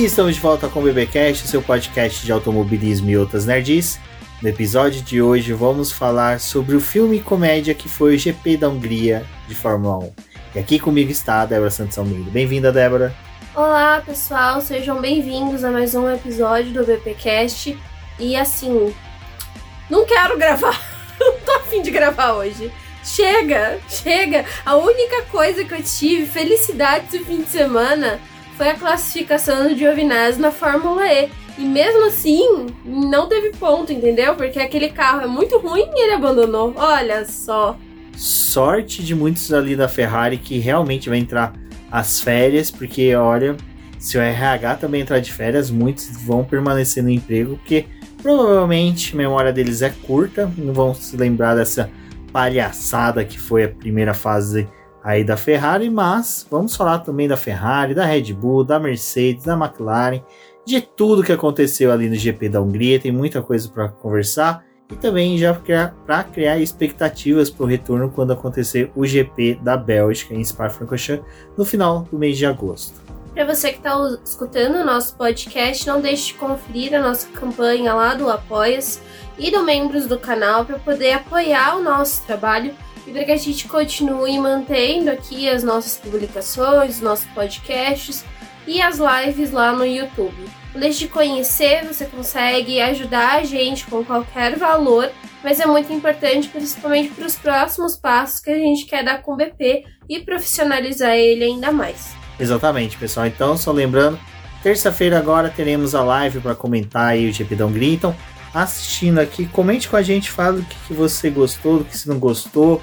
E estamos de volta com o BBcast, seu podcast de automobilismo e outras nerds. No episódio de hoje vamos falar sobre o filme comédia que foi o GP da Hungria de Fórmula 1. E aqui comigo está a Débora Santos Almeida. Bem-vinda, Débora. Olá, pessoal, sejam bem-vindos a mais um episódio do BPcast. E assim, não quero gravar, não tô afim de gravar hoje. Chega, chega. A única coisa que eu tive felicidade esse fim de semana foi a classificação do Giovinazzi na Fórmula E. E mesmo assim, não teve ponto, entendeu? Porque aquele carro é muito ruim e ele abandonou. Olha só. Sorte de muitos ali da Ferrari que realmente vai entrar as férias, porque olha, se o RH também entrar de férias, muitos vão permanecer no emprego, porque provavelmente a memória deles é curta, não vão se lembrar dessa palhaçada que foi a primeira fase aí da Ferrari, mas vamos falar também da Ferrari, da Red Bull, da Mercedes, da McLaren, de tudo que aconteceu ali no GP da Hungria. Tem muita coisa para conversar e também já para criar expectativas para o retorno quando acontecer o GP da Bélgica em Spa-Francorchamps no final do mês de agosto. Para você que está escutando o nosso podcast, não deixe de conferir a nossa campanha lá do Apoias e do membros do canal para poder apoiar o nosso trabalho e para que a gente continue mantendo aqui as nossas publicações, os nossos podcasts e as lives lá no YouTube. Deixe de conhecer, você consegue ajudar a gente com qualquer valor, mas é muito importante principalmente para os próximos passos que a gente quer dar com o BP e profissionalizar ele ainda mais. Exatamente, pessoal. Então, só lembrando, terça-feira agora teremos a live para comentar aí o GP Hungria. Assistindo aqui, comente com a gente, fala do que, que você gostou, do que você não gostou,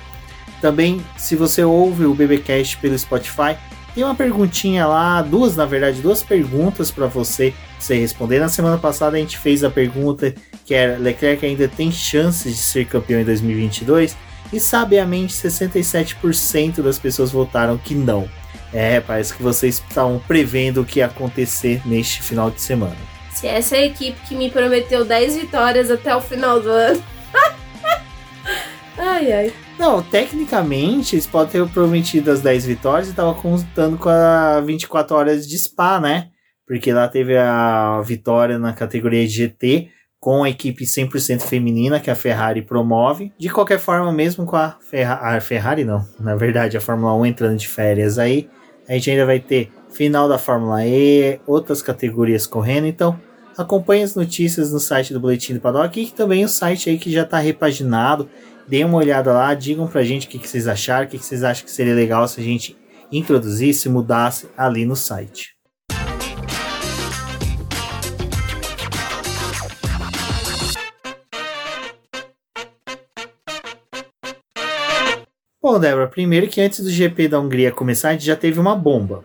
também, se você ouve o BBcast pelo Spotify, tem uma perguntinha lá, duas na verdade, duas perguntas para você, você responder. Na semana passada a gente fez a pergunta que era Leclerc ainda tem chances de ser campeão em 2022 e sabiamente 67% das pessoas votaram que não. É, parece que vocês estavam prevendo o que ia acontecer neste final de semana. Se essa é a equipe que me prometeu 10 vitórias até o final do ano. ai ai. Não, tecnicamente eles podem ter prometido as 10 vitórias e tava contando com a 24 horas de Spa, né? Porque lá teve a vitória na categoria GT com a equipe 100% feminina que a Ferrari promove. De qualquer forma, mesmo com a, Ferra a Ferrari, não, na verdade, a Fórmula 1 entrando de férias aí, a gente ainda vai ter final da Fórmula E, outras categorias correndo, então acompanhe as notícias no site do Boletim do Paddock e também o site aí que já está repaginado Deem uma olhada lá, digam pra gente o que, que vocês acharam, o que, que vocês acham que seria legal se a gente introduzisse, mudasse ali no site. Bom, Débora, primeiro que antes do GP da Hungria começar, a gente já teve uma bomba.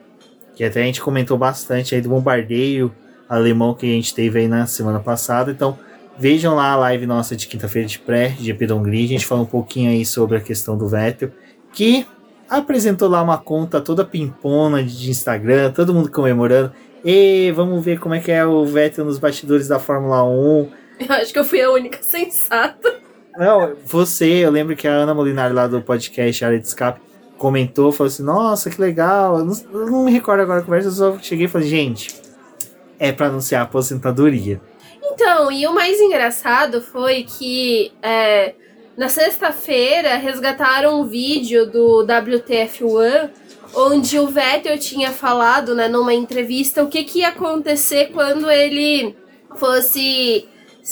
Que até a gente comentou bastante aí do bombardeio alemão que a gente teve aí na semana passada. Então, Vejam lá a live nossa de quinta-feira de pré, de Hungria. A gente falou um pouquinho aí sobre a questão do Vettel, que apresentou lá uma conta toda pimpona de Instagram, todo mundo comemorando. E vamos ver como é que é o Vettel nos bastidores da Fórmula 1. Eu acho que eu fui a única sensata. Não, você, eu lembro que a Ana Molinari lá do podcast Área de Escape comentou, falou assim, nossa, que legal. Eu não, eu não me recordo agora a conversa, eu só cheguei e falei, gente, é para anunciar a aposentadoria. Então, e o mais engraçado foi que é, na sexta-feira resgataram um vídeo do WTF1 onde o Vettel tinha falado, né, numa entrevista, o que, que ia acontecer quando ele fosse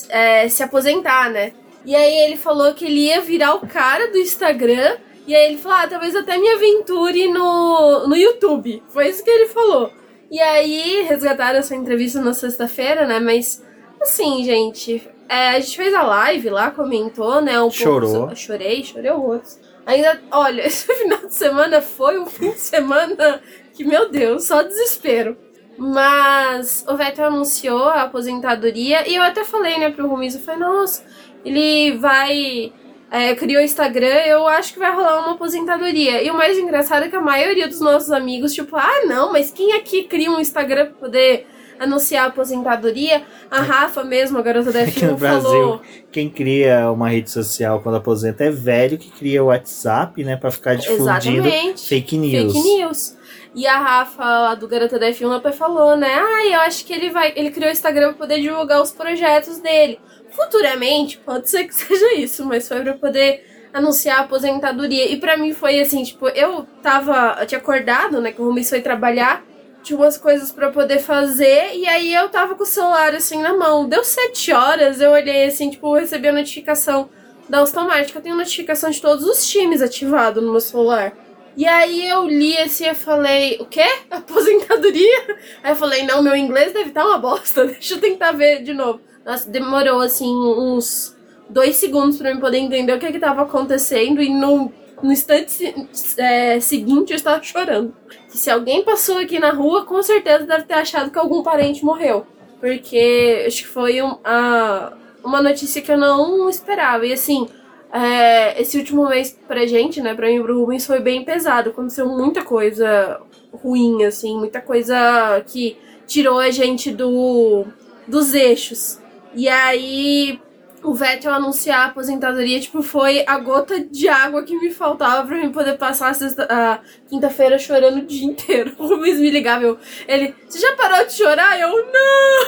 é, se aposentar, né? E aí ele falou que ele ia virar o cara do Instagram. E aí ele falou, ah, talvez até me aventure no, no YouTube. Foi isso que ele falou. E aí resgataram essa entrevista na sexta-feira, né? Mas Assim, gente, é, a gente fez a live lá, comentou, né? Um Chorou. Pouco, chorei, chorei horrores. Ainda, olha, esse final de semana foi um fim de semana que, meu Deus, só desespero. Mas o Vettel anunciou a aposentadoria e eu até falei, né, pro Rumiz, eu falei, nossa, ele vai. É, criou o Instagram, eu acho que vai rolar uma aposentadoria. E o mais engraçado é que a maioria dos nossos amigos, tipo, ah, não, mas quem aqui cria um Instagram pra poder anunciar a aposentadoria. A Rafa mesmo, a garota da F1, no Brasil, falou... quem cria uma rede social quando aposenta é velho que cria o WhatsApp, né, para ficar difundindo Exatamente. fake news. Fake news. E a Rafa, lá do Garota da F1, até falou, né? Ah, eu acho que ele vai. Ele criou o Instagram pra poder divulgar os projetos dele. Futuramente, pode ser que seja isso, mas foi pra poder anunciar a aposentadoria. E para mim foi assim, tipo, eu tava. Eu tinha acordado, né? Que o Rubens foi trabalhar. Tinha umas coisas para poder fazer. E aí eu tava com o celular assim na mão. Deu sete horas, eu olhei assim, tipo, recebi a notificação da automática. Eu tenho notificação de todos os times ativado no meu celular. E aí eu li assim e falei, o quê? Aposentadoria? Aí eu falei, não, meu inglês deve estar tá uma bosta, deixa eu tentar ver de novo. Demorou assim uns dois segundos para eu poder entender o que estava acontecendo e no, no instante é, seguinte eu estava chorando. Que se alguém passou aqui na rua, com certeza deve ter achado que algum parente morreu. Porque acho que foi um, a, uma notícia que eu não esperava. E assim, é, esse último mês pra gente, né, pra mim e pro Rubens, foi bem pesado. Aconteceu muita coisa ruim, assim, muita coisa que tirou a gente do, dos eixos. E aí, o Vettel anunciar a aposentadoria, tipo, foi a gota de água que me faltava pra mim poder passar a, a quinta-feira chorando o dia inteiro. O Rubens me ligava, eu, ele, você já parou de chorar? Eu, não!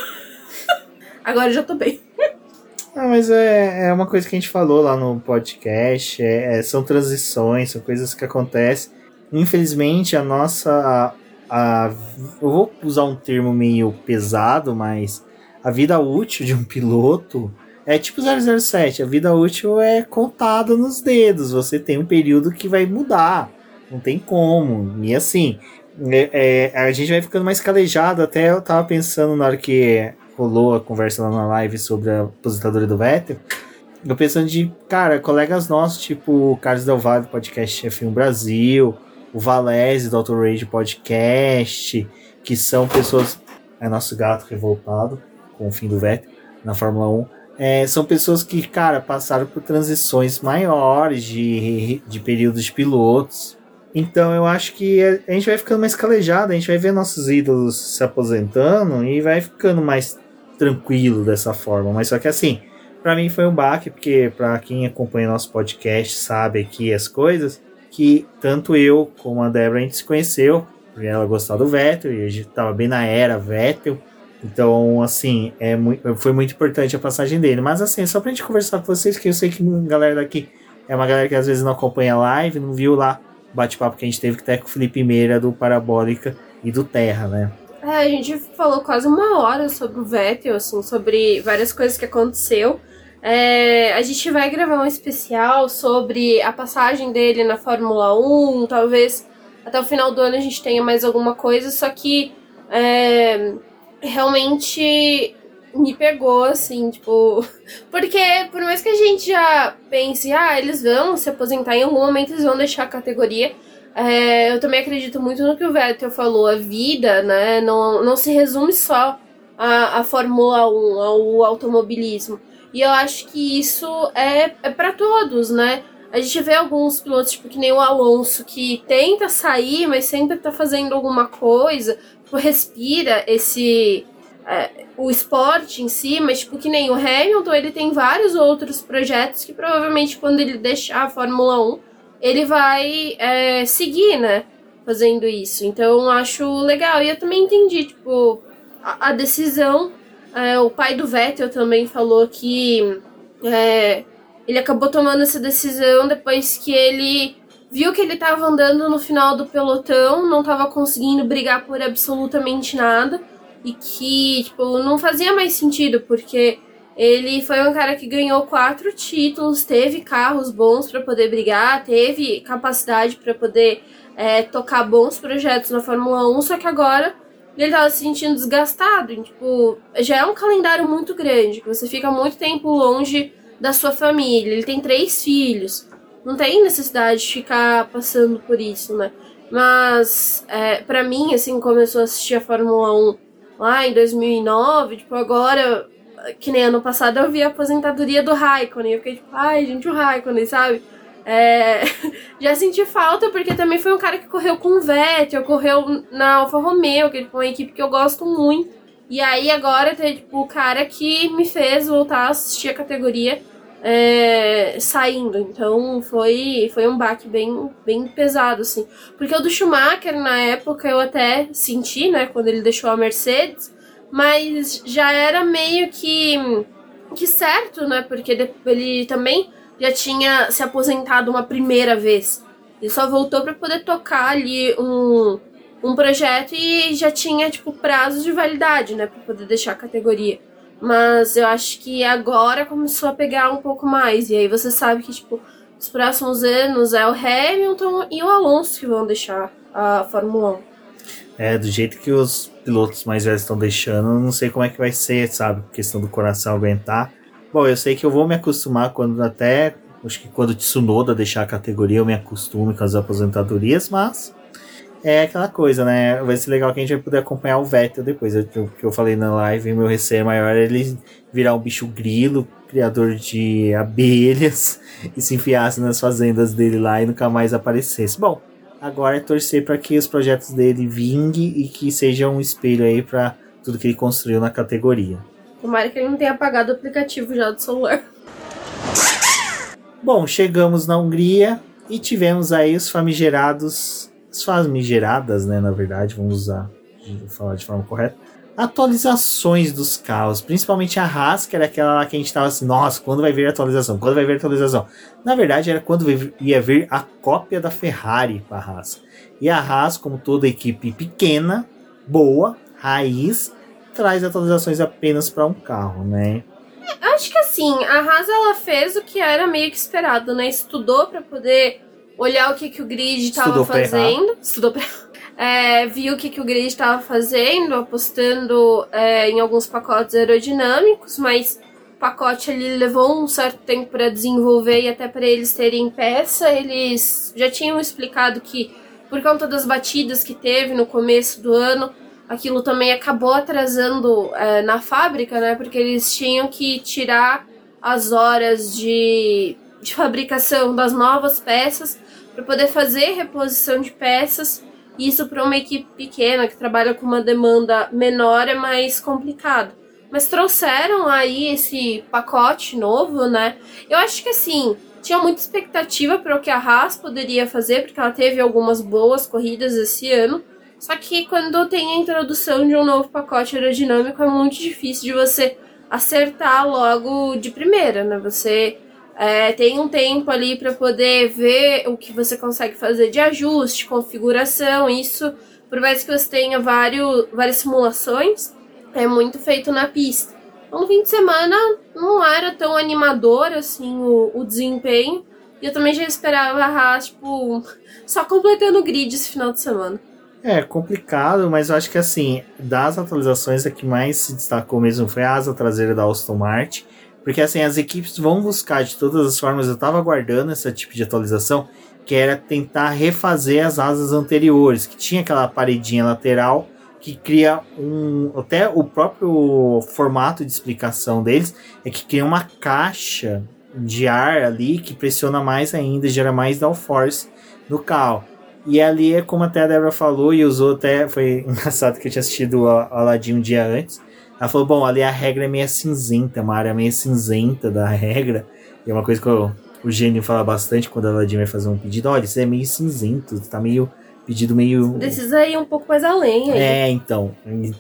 Agora eu já tô bem. Ah, mas é, é uma coisa que a gente falou lá no podcast, é, é, são transições, são coisas que acontecem. Infelizmente, a nossa. A, a, eu vou usar um termo meio pesado, mas a vida útil de um piloto é tipo 007. A vida útil é contada nos dedos. Você tem um período que vai mudar. Não tem como. E assim, é, é, a gente vai ficando mais calejado. Até eu tava pensando na hora que rolou a conversa lá na live sobre a aposentadoria do Vettel. Eu pensando de, cara, colegas nossos, tipo o Carlos Del Valle podcast F1 Brasil, o Valese do Auto Rage Podcast, que são pessoas. É nosso gato revoltado com o fim do Vettel na Fórmula 1. É, são pessoas que, cara, passaram por transições maiores de, de períodos de pilotos. Então eu acho que a gente vai ficando mais calejado, a gente vai ver nossos ídolos se aposentando e vai ficando mais tranquilo dessa forma. Mas só que assim, para mim foi um baque, porque para quem acompanha nosso podcast sabe aqui as coisas, que tanto eu como a Débora a gente se conheceu, porque ela gostava do Vettel e a gente tava bem na era Vettel. Então, assim, é muito, foi muito importante a passagem dele. Mas assim, só pra gente conversar com vocês, que eu sei que a galera daqui é uma galera que às vezes não acompanha a live, não viu lá o bate-papo que a gente teve que tá com o Felipe Meira do Parabólica e do Terra, né? É, a gente falou quase uma hora sobre o Vettel, assim, sobre várias coisas que aconteceu. É, a gente vai gravar um especial sobre a passagem dele na Fórmula 1, talvez até o final do ano a gente tenha mais alguma coisa, só que é, realmente me pegou, assim, tipo. Porque por mais que a gente já pense, ah, eles vão se aposentar em algum momento, eles vão deixar a categoria. É, eu também acredito muito no que o Vettel falou. A vida, né, não, não se resume só à, à Fórmula 1, ao automobilismo. E eu acho que isso é, é para todos, né? A gente vê alguns pilotos, tipo, que nem o Alonso, que tenta sair, mas sempre tá fazendo alguma coisa, tipo, respira esse. É, o esporte em si, mas tipo, que nem o Hamilton, ele tem vários outros projetos que provavelmente quando ele deixar a Fórmula 1 ele vai é, seguir, né? Fazendo isso. Então acho legal. E eu também entendi, tipo, a, a decisão. É, o pai do Vettel também falou que ele acabou tomando essa decisão depois que ele viu que ele estava andando no final do pelotão, não estava conseguindo brigar por absolutamente nada e que, tipo, não fazia mais sentido, porque ele foi um cara que ganhou quatro títulos, teve carros bons para poder brigar, teve capacidade para poder é, tocar bons projetos na Fórmula 1, só que agora ele tava se sentindo desgastado. E, tipo, já é um calendário muito grande, que você fica muito tempo longe da sua família. Ele tem três filhos. Não tem necessidade de ficar passando por isso, né? Mas, é, para mim, assim, começou a assistir a Fórmula 1 lá em 2009, tipo, agora que nem ano passado eu vi a aposentadoria do Raikkonen. Eu fiquei tipo, ai, gente, o Raikkonen, sabe? É, já senti falta porque também foi um cara que correu com o Vettel, correu na Alfa Romeo, que é tipo, uma equipe que eu gosto muito. E aí agora tem tipo o cara que me fez voltar a assistir a categoria é, saindo. Então foi, foi um baque bem, bem pesado, assim. Porque o do Schumacher, na época, eu até senti, né, quando ele deixou a Mercedes, mas já era meio que, que certo, né? Porque ele também já tinha se aposentado uma primeira vez. Ele só voltou para poder tocar ali um, um projeto e já tinha, tipo, prazo de validade, né? Pra poder deixar a categoria. Mas eu acho que agora começou a pegar um pouco mais. E aí você sabe que, tipo, os próximos anos é o Hamilton e o Alonso que vão deixar a Fórmula 1. É, do jeito que os pilotos mais velhos estão deixando, não sei como é que vai ser, sabe? Questão do coração aguentar. Bom, eu sei que eu vou me acostumar quando até. Acho que quando o Tsunoda deixar a categoria, eu me acostumo com as aposentadorias, mas é aquela coisa, né? Vai ser legal que a gente vai poder acompanhar o Vettel depois. O que eu falei na live, meu receio maior é ele virar um bicho grilo, criador de abelhas, e se enfiasse nas fazendas dele lá e nunca mais aparecesse. Bom, agora é torcer para que os projetos dele vinguem e que seja um espelho aí para tudo que ele construiu na categoria. Tomara que ele não tenha apagado o aplicativo já do celular. Bom, chegamos na Hungria e tivemos aí os famigerados famigeradas, né, na verdade, vamos usar, falar de forma correta, atualizações dos carros, principalmente a Haas, que era aquela lá que a gente tava assim, nossa, quando vai vir a atualização? Quando vai vir a atualização? Na verdade, era quando ia vir a cópia da Ferrari para a Haas. E a Haas, como toda equipe pequena, boa, raiz, traz atualizações apenas para um carro, né? É, acho que assim, a Haas ela fez o que era meio que esperado, né? Estudou para poder olhar o que, que o grid estava fazendo. Estudou pra... É, viu o que, que o grid estava fazendo, apostando é, em alguns pacotes aerodinâmicos, mas o pacote ali levou um certo tempo para desenvolver e até para eles terem peça. Eles já tinham explicado que, por conta das batidas que teve no começo do ano, aquilo também acabou atrasando é, na fábrica, né? Porque eles tinham que tirar as horas de, de fabricação das novas peças para poder fazer reposição de peças. Isso para uma equipe pequena que trabalha com uma demanda menor é mais complicado. Mas trouxeram aí esse pacote novo, né? Eu acho que assim, tinha muita expectativa para o que a Haas poderia fazer, porque ela teve algumas boas corridas esse ano. Só que quando tem a introdução de um novo pacote aerodinâmico é muito difícil de você acertar logo de primeira, né? Você é, tem um tempo ali para poder ver o que você consegue fazer de ajuste, configuração. Isso, por mais que você tenha vários, várias simulações, é muito feito na pista. No fim de semana não era tão animador assim o, o desempenho. E eu também já esperava a tipo, só completando o grid esse final de semana. É complicado, mas eu acho que assim, das atualizações, a que mais se destacou mesmo foi a asa traseira da Aston Martin porque assim, as equipes vão buscar de todas as formas, eu estava aguardando esse tipo de atualização, que era tentar refazer as asas anteriores, que tinha aquela paredinha lateral que cria um. Até o próprio formato de explicação deles é que cria uma caixa de ar ali que pressiona mais ainda, gera mais downforce no carro. E ali é como até a Débora falou e usou até. Foi engraçado que eu tinha assistido o Aladdin um dia antes ela falou, bom, ali a regra é meio cinzenta, uma área meio cinzenta da regra. E é uma coisa que eu, o gênio fala bastante quando a vai fazer um pedido. Olha, isso é meio cinzento, tá meio. Pedido meio. Precisa ir um pouco mais além aí. É, então.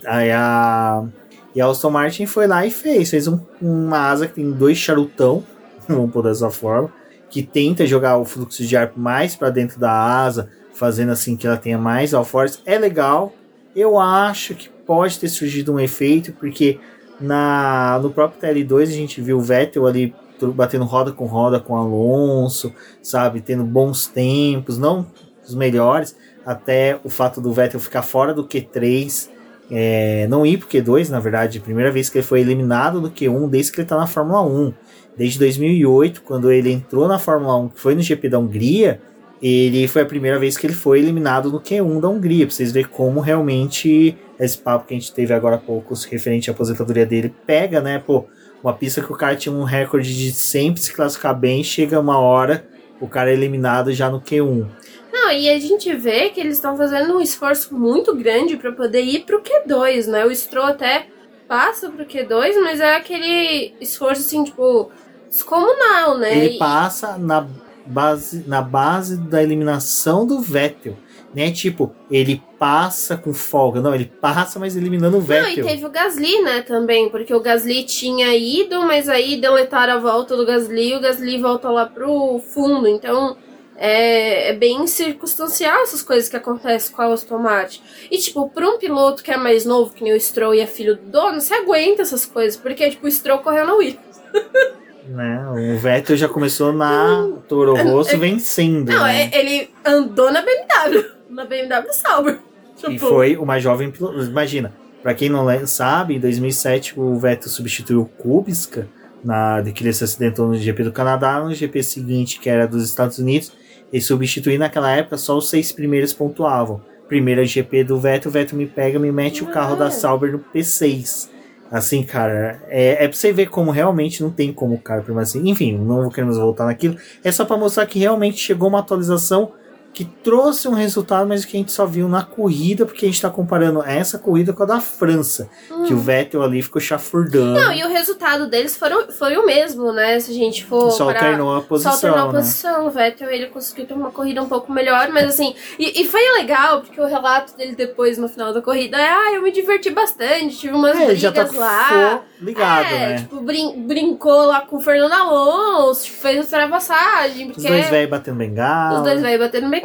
Aí a. E a Aston Martin foi lá e fez. Fez um, uma asa que tem dois charutão, vamos pôr dessa forma, que tenta jogar o fluxo de ar mais para dentro da asa, fazendo assim que ela tenha mais downforce. É legal. Eu acho que pode ter surgido um efeito, porque na, no próprio TL2 a gente viu o Vettel ali batendo roda com roda com Alonso, sabe, tendo bons tempos, não os melhores, até o fato do Vettel ficar fora do Q3, é, não ir pro Q2, na verdade, primeira vez que ele foi eliminado do Q1 desde que ele está na Fórmula 1. Desde 2008, quando ele entrou na Fórmula 1, que foi no GP da Hungria, ele foi a primeira vez que ele foi eliminado no Q1 da Hungria, pra vocês verem como realmente esse papo que a gente teve agora há pouco referente à aposentadoria dele pega, né? Pô, uma pista que o cara tinha um recorde de sempre se classificar bem, chega uma hora, o cara é eliminado já no Q1. Não, e a gente vê que eles estão fazendo um esforço muito grande para poder ir pro Q2, né? O Stroll até passa pro Q2, mas é aquele esforço assim, tipo, descomunal, né? Ele E- passa na base, na base da eliminação do Vettel. Né? Tipo, ele passa com folga. Não, ele passa, mas eliminando o Não, e Vettel. teve o Gasly, né, também, porque o Gasly tinha ido, mas aí deletaram a volta do Gasly e o Gasly volta lá pro fundo. Então, é, é bem circunstancial essas coisas que acontecem com a Aston Martin. E, tipo, pra um piloto que é mais novo, que nem o Stroll e é filho do dono, você aguenta essas coisas, porque, tipo, o Stroll correu na Williams. Né? O Vettel já começou na Toro Rosso vencendo. Não, né? é- ele andou na BMW, na BMW Sauber. E Tipo, foi uma jovem piloto. Imagina, pra quem não sabe, em 2007 o Vettel substituiu o Kubica, na, de que ele se acidentou no GP do Canadá, no GP seguinte, que era dos Estados Unidos, e substituir naquela época só os seis primeiros pontuavam. Primeiro GP do Vettel, o Vettel me pega, me mete o carro da É. Sauber no P6. Assim, cara, é, é pra você ver como realmente não tem como o cara permanecer. Enfim, não queremos voltar naquilo. É só pra mostrar que realmente chegou uma atualização que trouxe um resultado, mas que a gente só viu na corrida, porque a gente tá comparando essa corrida com a da França, que o Vettel ali ficou chafurdando. Hum. Não, e o resultado deles foram, foi o mesmo, né? Se a gente for. só parar- alternou a Só posição, alternou a né? posição. O Vettel ele conseguiu ter uma corrida um pouco melhor, mas assim. E, e foi legal, porque o relato dele depois no final da corrida é: ah, eu me diverti bastante, tive umas É, brigas tá lá. ligado, é, né? tipo, brin- brincou lá com o Fernando Alonso, fez ultrapassagem, Os porque dois velhos batendo bengala. os dois velhos batendo bengala,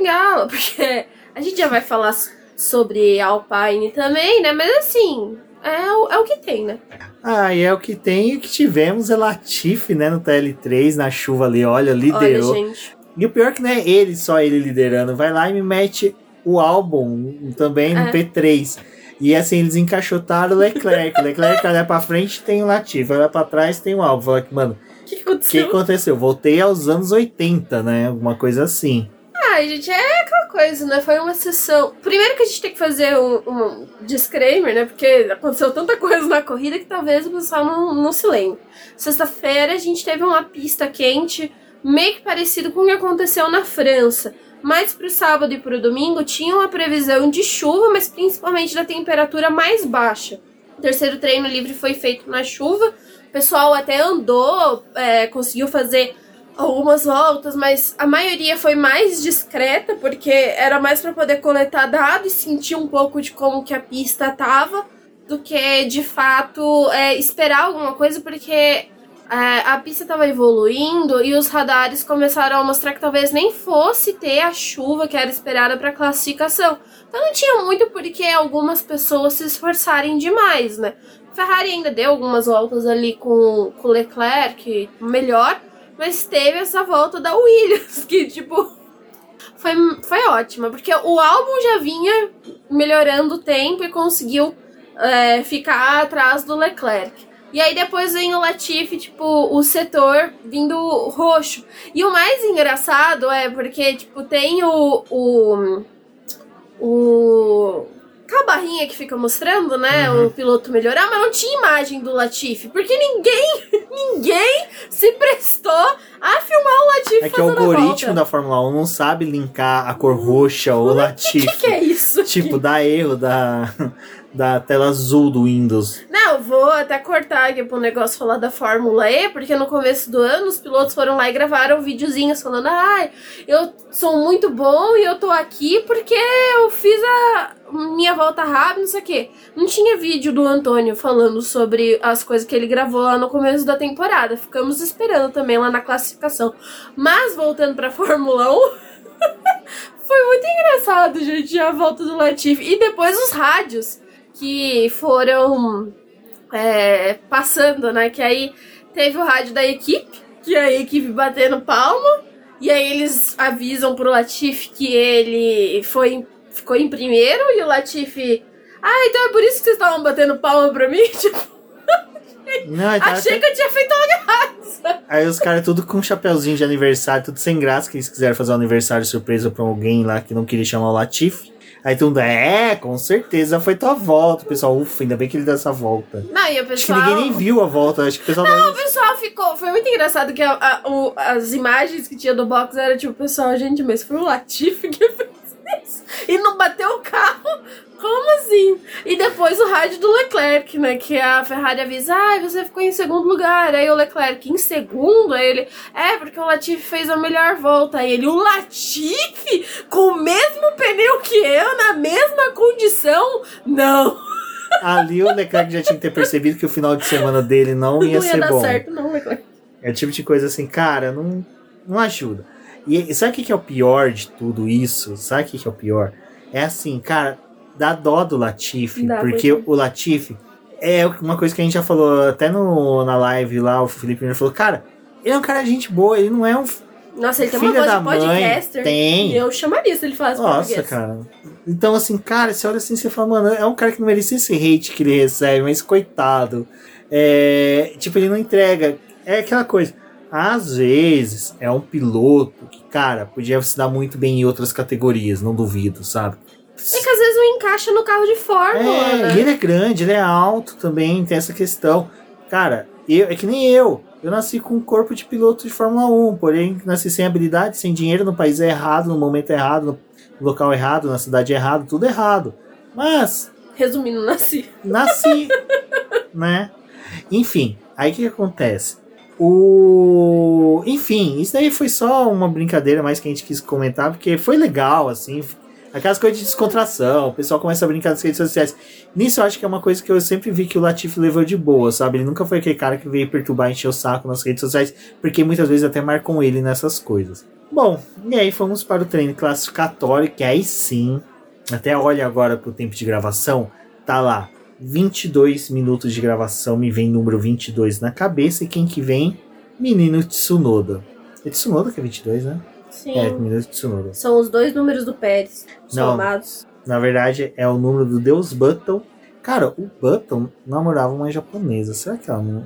porque a gente já vai falar sobre Alpine também, né? Mas assim, é o, é o que tem, né? Ah, e é o que tem e o que tivemos é Latifi, né, no TL3, na chuva ali, olha, liderou. Olha. E o pior é que não é ele, só ele liderando. Vai lá e me mete o álbum também no É. P3. E assim, eles encaixotaram o Leclerc. O Leclerc olha pra frente tem o Latifi, olha pra trás tem o álbum. Fala que, mano, O que o que aconteceu? aconteceu? Voltei aos anos 80, né? Alguma coisa assim. Ai, gente, é aquela coisa, né? Foi uma sessão. Primeiro que a gente tem que fazer um, um disclaimer, né? Porque aconteceu tanta coisa na corrida que talvez o pessoal não, não se lembre. Sexta-feira a gente teve uma pista quente, meio que parecido com o que aconteceu na França. Mas pro sábado e pro domingo tinha uma previsão de chuva, mas principalmente da temperatura mais baixa. O terceiro treino livre foi feito na chuva. O pessoal até andou, é, conseguiu fazer algumas voltas, mas a maioria foi mais discreta, porque era mais para poder coletar dados e sentir um pouco de como que a pista tava, do que de fato é, esperar alguma coisa, porque é, a pista estava evoluindo e os radares começaram a mostrar que talvez nem fosse ter a chuva que era esperada para classificação. Então não tinha muito porque algumas pessoas se esforçarem demais, né? Ferrari ainda deu algumas voltas ali com o Leclerc melhor, mas teve essa volta da Williams, que, tipo, foi, foi ótima, porque o álbum já vinha melhorando o tempo e conseguiu é, ficar atrás do Leclerc. E aí depois vem o Latifi, tipo, o setor vindo roxo. E o mais engraçado é porque, tipo, tem o. o. o aquela barrinha que fica mostrando, né, Uhum. o piloto melhorar, mas não tinha imagem do Latifi, porque ninguém, ninguém se prestou a filmar o Latifi É que o a algoritmo da Fórmula 1 não sabe linkar a cor roxa ou Latifi. O que, que é isso? Tipo, dá erro da, da tela azul do Windows. Não, vou até cortar aqui pro negócio falar da Fórmula E, porque no começo do ano os pilotos foram lá e gravaram videozinhos falando: ai, eu sou muito bom e eu tô aqui porque eu fiz a minha volta rápida, não sei o quê. Não tinha vídeo do Antônio falando sobre as coisas que ele gravou lá no começo da temporada. Ficamos esperando também lá na classificação. Mas voltando pra Fórmula 1. Foi muito engraçado, gente, a volta do Latifi. E depois os rádios que foram é, passando, né? Que aí teve o rádio da equipe, que é a equipe batendo palma. E aí eles avisam pro Latifi que ele foi, ficou em primeiro e o Latifi. Ah, então é por isso que vocês estavam batendo palma pra mim? Tipo, Não, tava achei que eu tinha feito uma graça. Aí os caras tudo com um chapeuzinho de aniversário, tudo sem graça, que eles quiseram fazer um aniversário surpresa pra alguém lá que não queria chamar o Latif. Aí todo mundo, é, com certeza foi tua volta. O pessoal, ufa, ainda bem que ele deu essa volta. Não, e o Acho que pessoal. ninguém nem viu a volta, acho que o pessoal O pessoal ficou. Foi muito engraçado que a- a- o- as imagens que tinha do box era tipo, pessoal, gente, mas foi o Latifi que fez isso. E não bateu o carro? Como igualzinho. E depois o rádio do Leclerc, né? Que a Ferrari avisa, ah, você ficou em segundo lugar. Aí o Leclerc em segundo, aí ele, é, porque o Latifi fez a melhor volta. Aí ele, o Latifi? Com o mesmo pneu que eu, na mesma condição? Não. Ali o Leclerc já tinha que ter percebido que o final de semana dele não ia, não ia ser dar bom. certo, não, Leclerc. É o tipo de coisa assim, cara, não, não ajuda. E sabe o que é o pior de tudo isso? Sabe o que é o pior? É assim, cara, dá dó do Latifi, Dá, porque pois o Latifi é uma coisa que a gente já falou até no, na live lá, o Felipe Miller falou, cara, ele é um cara de gente boa, ele não é um Nossa, ele tem uma voz de mãe. podcaster. Tem. Eu chamaria se ele falasse Nossa, português. cara. Então, assim, cara, você olha assim e fala, mano, é um cara que não merecia esse hate que ele recebe, mas coitado. É, tipo, ele não entrega. É aquela coisa. Às vezes é um piloto que, cara, podia se dar muito bem em outras categorias, não duvido, sabe? É que às vezes não encaixa no carro de fórmula, É, né? e ele é grande, ele é alto também, tem essa questão. Cara, eu, é que nem eu. Eu nasci com um corpo de piloto de Fórmula 1, porém nasci sem habilidade, sem dinheiro, no país errado, no momento errado, no local errado, na cidade errada, tudo errado. Mas Resumindo, nasci. nasci, né? Enfim, aí o que, que acontece? O. Enfim, isso daí foi só uma brincadeira mais que a gente quis comentar, porque foi legal, assim. Aquelas coisas de descontração, o pessoal começa a brincar nas redes sociais. Nisso eu acho que é uma coisa que eu sempre vi que o Latifi levou de boa, sabe? Ele nunca foi aquele cara que veio perturbar, encher o saco nas redes sociais, porque muitas vezes até marcam ele nessas coisas. Bom, e aí fomos para o treino classificatório, que aí sim, até olha agora pro tempo de gravação, tá lá, 22 minutos de gravação, me vem número 22 na cabeça, e quem que vem? Menino Tsunoda. É Tsunoda que é 22, né? Sim. É, menino Tsunoda. São os dois números do Pérez Não. somados. Na verdade, é o número do Deus Button. Cara, o Button namorava uma japonesa. Será que ela não,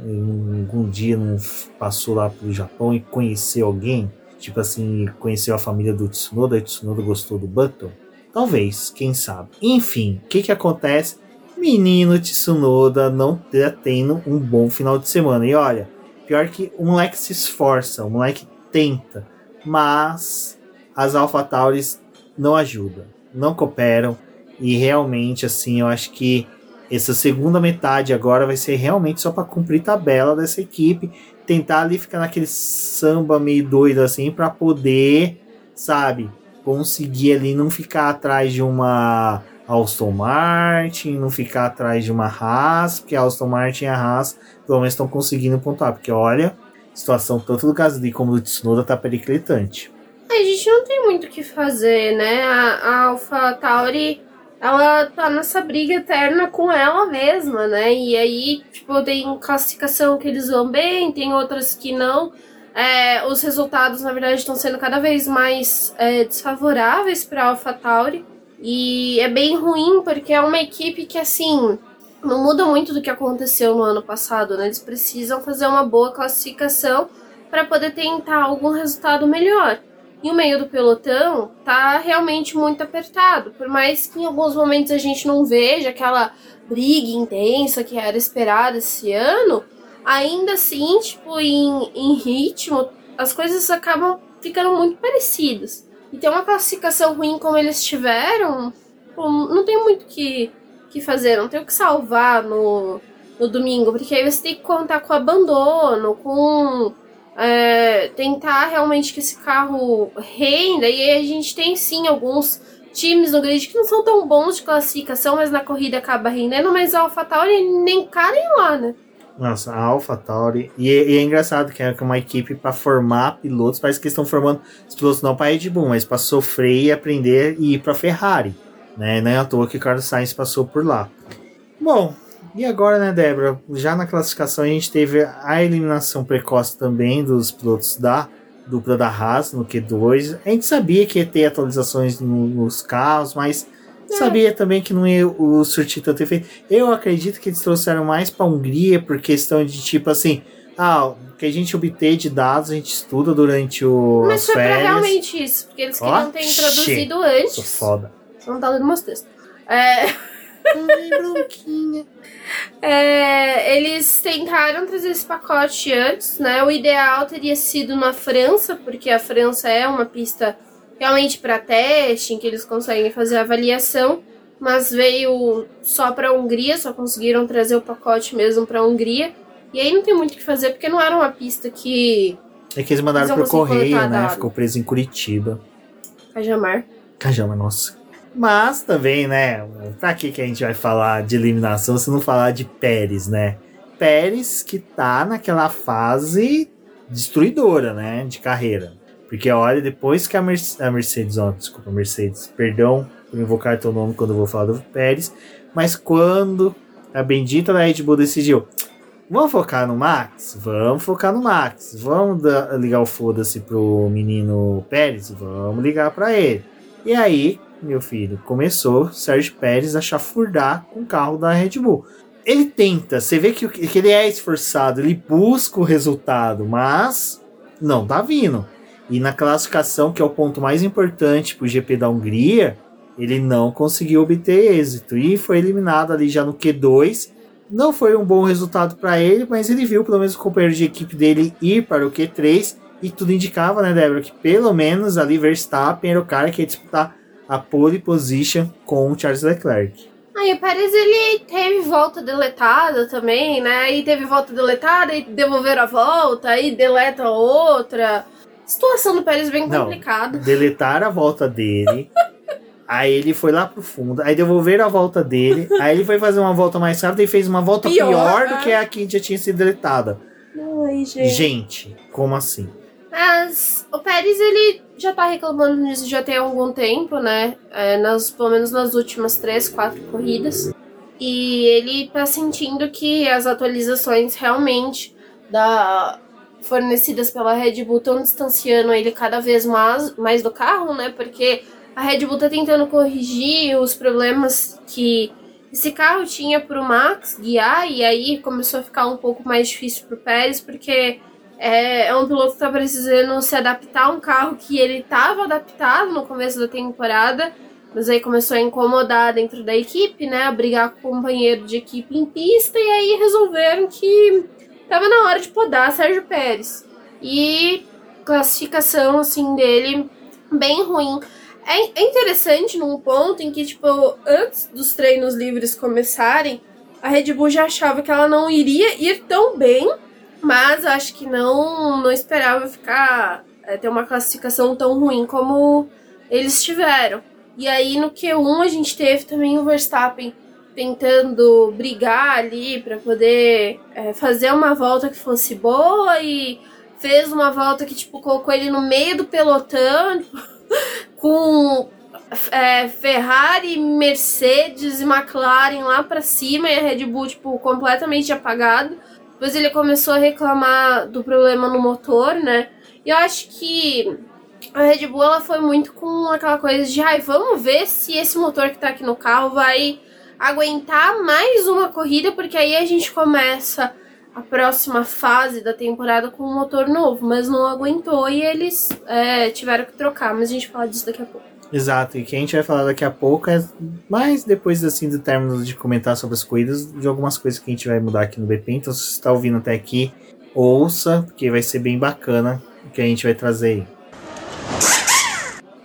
algum dia não passou lá pro Japão e conheceu alguém? Tipo assim, conheceu a família do Tsunoda e Tsunoda gostou do Button? Talvez, quem sabe. Enfim, o que que acontece? Menino Tsunoda não tá tendo um bom final de semana. E olha, pior que o moleque se esforça, o moleque tenta, mas as AlphaTauris não ajudam, não cooperam. E realmente assim, eu acho que essa segunda metade agora vai ser realmente só para cumprir tabela dessa equipe, tentar ali ficar naquele samba meio doido assim para poder, sabe, conseguir ali não ficar atrás de uma Aston Martin, não ficar atrás de uma Haas, porque a Aston Martin e a Haas pelo menos estão conseguindo pontuar, porque olha, situação tanto do Gasly como do Tsunoda tá periclitante. A gente não tem muito o que fazer, né? A, a Alpha Tauri, ela tá nessa briga eterna com ela mesma, né? E aí, tipo, tem classificação que eles vão bem, tem outras que não. É, os resultados, na verdade, estão sendo cada vez mais é, desfavoráveis para Alpha Tauri. E é bem ruim, porque é uma equipe que, assim, não muda muito do que aconteceu no ano passado, né? Eles precisam fazer uma boa classificação para poder tentar algum resultado melhor. E o meio do pelotão tá realmente muito apertado. Por mais que em alguns momentos a gente não veja aquela briga intensa que era esperada esse ano, ainda assim, tipo, em, em ritmo, as coisas acabam ficando muito parecidas. E ter uma classificação ruim como eles tiveram, não tem muito que, que fazer, não tem o que salvar no, no domingo, porque aí você tem que contar com abandono, com é, tentar realmente que esse carro renda. E aí a gente tem sim alguns times no grid que não são tão bons de classificação, mas na corrida acaba rendendo, mas a AlphaTauri nem carem lá, né? Nossa, a AlphaTauri. E, e é engraçado que é uma equipe para formar pilotos. Parece que estão formando os pilotos não para Red Bull, mas para sofrer e aprender e ir para Ferrari. Né? Não é à toa que o Carlos Sainz passou por lá. Bom, e agora, né, Débora? Já na classificação a gente teve a eliminação precoce também dos pilotos da dupla da Haas no Q2. A gente sabia que ia ter atualizações no- nos carros, mas sabia também que não ia o surtir tanto efeito. Eu acredito que eles trouxeram mais para Hungria por questão de tipo assim, ah, o que a gente obter de dados a gente estuda durante o Mas as foi pra férias. realmente isso, porque eles queriam ter Oxi, introduzido Sou antes. foda. Só não tá lendo meus textos. É, é, eles tentaram trazer esse pacote antes, né? O ideal teria sido na França, porque a França é uma pista realmente para teste, em que eles conseguem fazer a avaliação. mas veio só para a Hungria, só conseguiram trazer o pacote mesmo para a Hungria. E aí não tem muito o que fazer porque não era uma pista que É que eles mandaram Eles conseguir correio, né? dado. Ficou preso em Curitiba. Cajamar. Cajama, nossa. Mas também, né? Pra que, que a gente vai falar de eliminação se não falar de Pérez, né? Pérez que tá naquela fase destruidora, né? De carreira. Porque olha, depois que a, Merce- a Mercedes, desculpa, Mercedes, perdão por invocar teu nome quando eu vou falar do Pérez, mas quando a bendita da Red Bull decidiu, vamos focar no Max? Vamos focar no Max. Vamos ligar o foda-se pro menino Pérez? Vamos ligar pra ele. E aí, meu filho, começou Sérgio Pérez a chafurdar com o carro da Red Bull. Ele tenta, você vê que, o- que ele é esforçado, ele busca o resultado, mas não tá vindo. E na classificação, que é o ponto mais importante pro GP da Hungria, ele não conseguiu obter êxito e foi eliminado ali já no Q2. Não foi um bom resultado para ele, mas ele viu pelo menos o companheiro de equipe dele ir para o Q3 e tudo indicava, né, Débora, que pelo menos ali Verstappen era o cara que ia disputar a pole position com o Charles Leclerc. Aí o Pérez ele teve volta deletada também, né? Aí teve volta deletada e devolveram a volta, aí deleta outra. Situação do Pérez bem complicada. Deletaram a volta dele. Aí ele foi lá pro fundo, aí devolveram a volta dele, aí ele foi fazer uma volta mais rápida e fez uma volta pior, Pior, do né? que a que já tinha sido deletada. Ai, gente. Gente, como assim? Mas o Pérez, ele já tá reclamando disso já tem algum tempo, né? É, nas, pelo menos nas últimas três, quatro corridas. E ele tá sentindo que as atualizações realmente da, fornecidas pela Red Bull estão distanciando ele cada vez mais, mais do carro, né? Porque a Red Bull tá tentando corrigir os problemas que esse carro tinha pro Max guiar, e aí começou a ficar um pouco mais difícil pro Pérez, porque é, é um piloto que tá precisando se adaptar a um carro que ele tava adaptado no começo da temporada, mas aí começou a incomodar dentro da equipe, né? A brigar com o companheiro de equipe em pista, e aí resolveram que tava na hora de podar Sérgio Pérez. E classificação, assim, dele bem ruim. É, é interessante num ponto em que, tipo, antes dos treinos livres começarem, a Red Bull já achava que ela não iria ir tão bem, mas eu acho que não, não esperava ficar é, ter uma classificação tão ruim como eles tiveram. E aí no Q1 a gente teve também o Verstappen tentando brigar ali para poder é, fazer uma volta que fosse boa e fez uma volta que tipo colocou ele no meio do pelotão com é, Ferrari, Mercedes e McLaren lá para cima e a Red Bull tipo completamente apagado. Depois ele começou a reclamar do problema no motor, né? E eu acho que a Red Bull ela foi muito com aquela coisa de, ai, vamos ver se esse motor que tá aqui no carro vai aguentar mais uma corrida, porque aí a gente começa a próxima fase da temporada com um motor novo, mas não aguentou e eles é, tiveram que trocar, mas a gente fala disso daqui a pouco. Exato, e que a gente vai falar daqui a pouco é mais depois assim do término de comentar sobre as corridas, de algumas coisas que a gente vai mudar aqui no BP. Então, se você está ouvindo até aqui, ouça, porque vai ser bem bacana o que a gente vai trazer aí.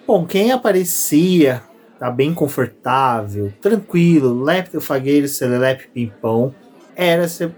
Bom, quem aparecia, tá bem confortável, tranquilo, lépito, fagueiro, celelepe, pimpão, era, Se-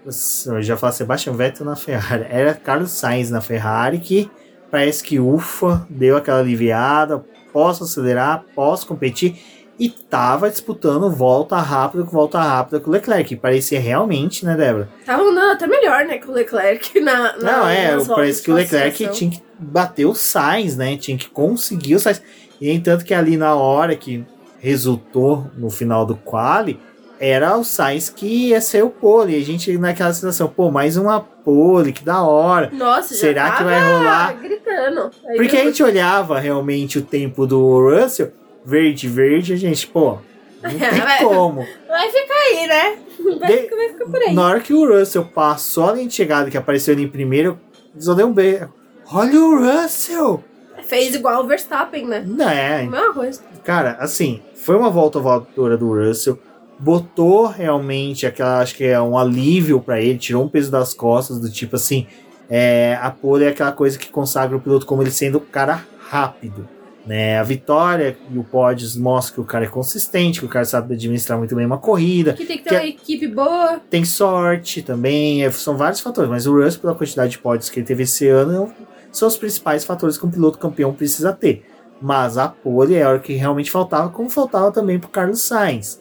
já falo Sebastian Vettel na Ferrari, era Carlos Sainz na Ferrari, que parece que ufa, deu aquela aliviada, posso acelerar, posso competir, e tava disputando volta rápida com volta rápida com o Leclerc, parecia realmente, né, Débora? Tava andando até melhor, né, que o Leclerc na. na Não, é, parece que o Leclerc tinha que bater o Sainz, né? Tinha que conseguir o Sainz. E entanto que ali na hora que resultou no final do quali, era o Sainz que ia ser o pole. E a gente naquela situação, pô, mais uma pole, que da hora. Nossa, já Será que vai rolar? gritando. Aí Porque a eu- gente olhava realmente o tempo do Russell, verde, verde, a gente, pô, não tem Vai- como. Vai ficar aí, né? Vai, De- ficar, vai ficar por aí. Na hora que o Russell passou a linha de chegada, que apareceu ali em primeiro, só deu um beijo. Olha o Russell! Fez igual o Verstappen, né? Não é, Mesma coisa. cara, assim, foi uma volta voadora do Russell, botou realmente aquela, acho que é um alívio pra ele, tirou um peso das costas, do tipo assim, é, a pole é aquela coisa que consagra o piloto como ele sendo um cara rápido. Né? A vitória e o pódio mostra que o cara é consistente, que o cara sabe administrar muito bem uma corrida. Que tem que ter que uma é... equipe boa. Tem sorte também, é, são vários fatores. Mas o Russell, pela quantidade de pódios que ele teve esse ano, são os principais fatores que um piloto campeão precisa ter. Mas a pole é o que realmente faltava, como faltava também para Carlos Sainz.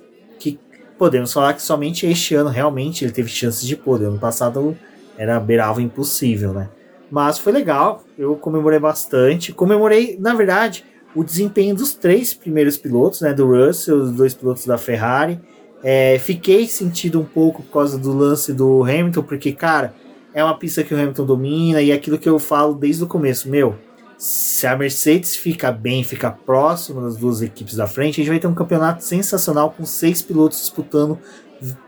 Podemos falar que somente este ano realmente ele teve chances de pole. Ano passado era beirava impossível, né? Mas foi legal, eu comemorei bastante. Comemorei, na verdade, o desempenho dos três primeiros pilotos, né? Do Russell, os dois pilotos da Ferrari. É, fiquei sentido um pouco por causa do lance do Hamilton, porque, cara, é uma pista que o Hamilton domina e é aquilo que eu falo desde o começo, meu. Se a Mercedes fica bem, fica próximo das duas equipes da frente, a gente vai ter um campeonato sensacional com seis pilotos disputando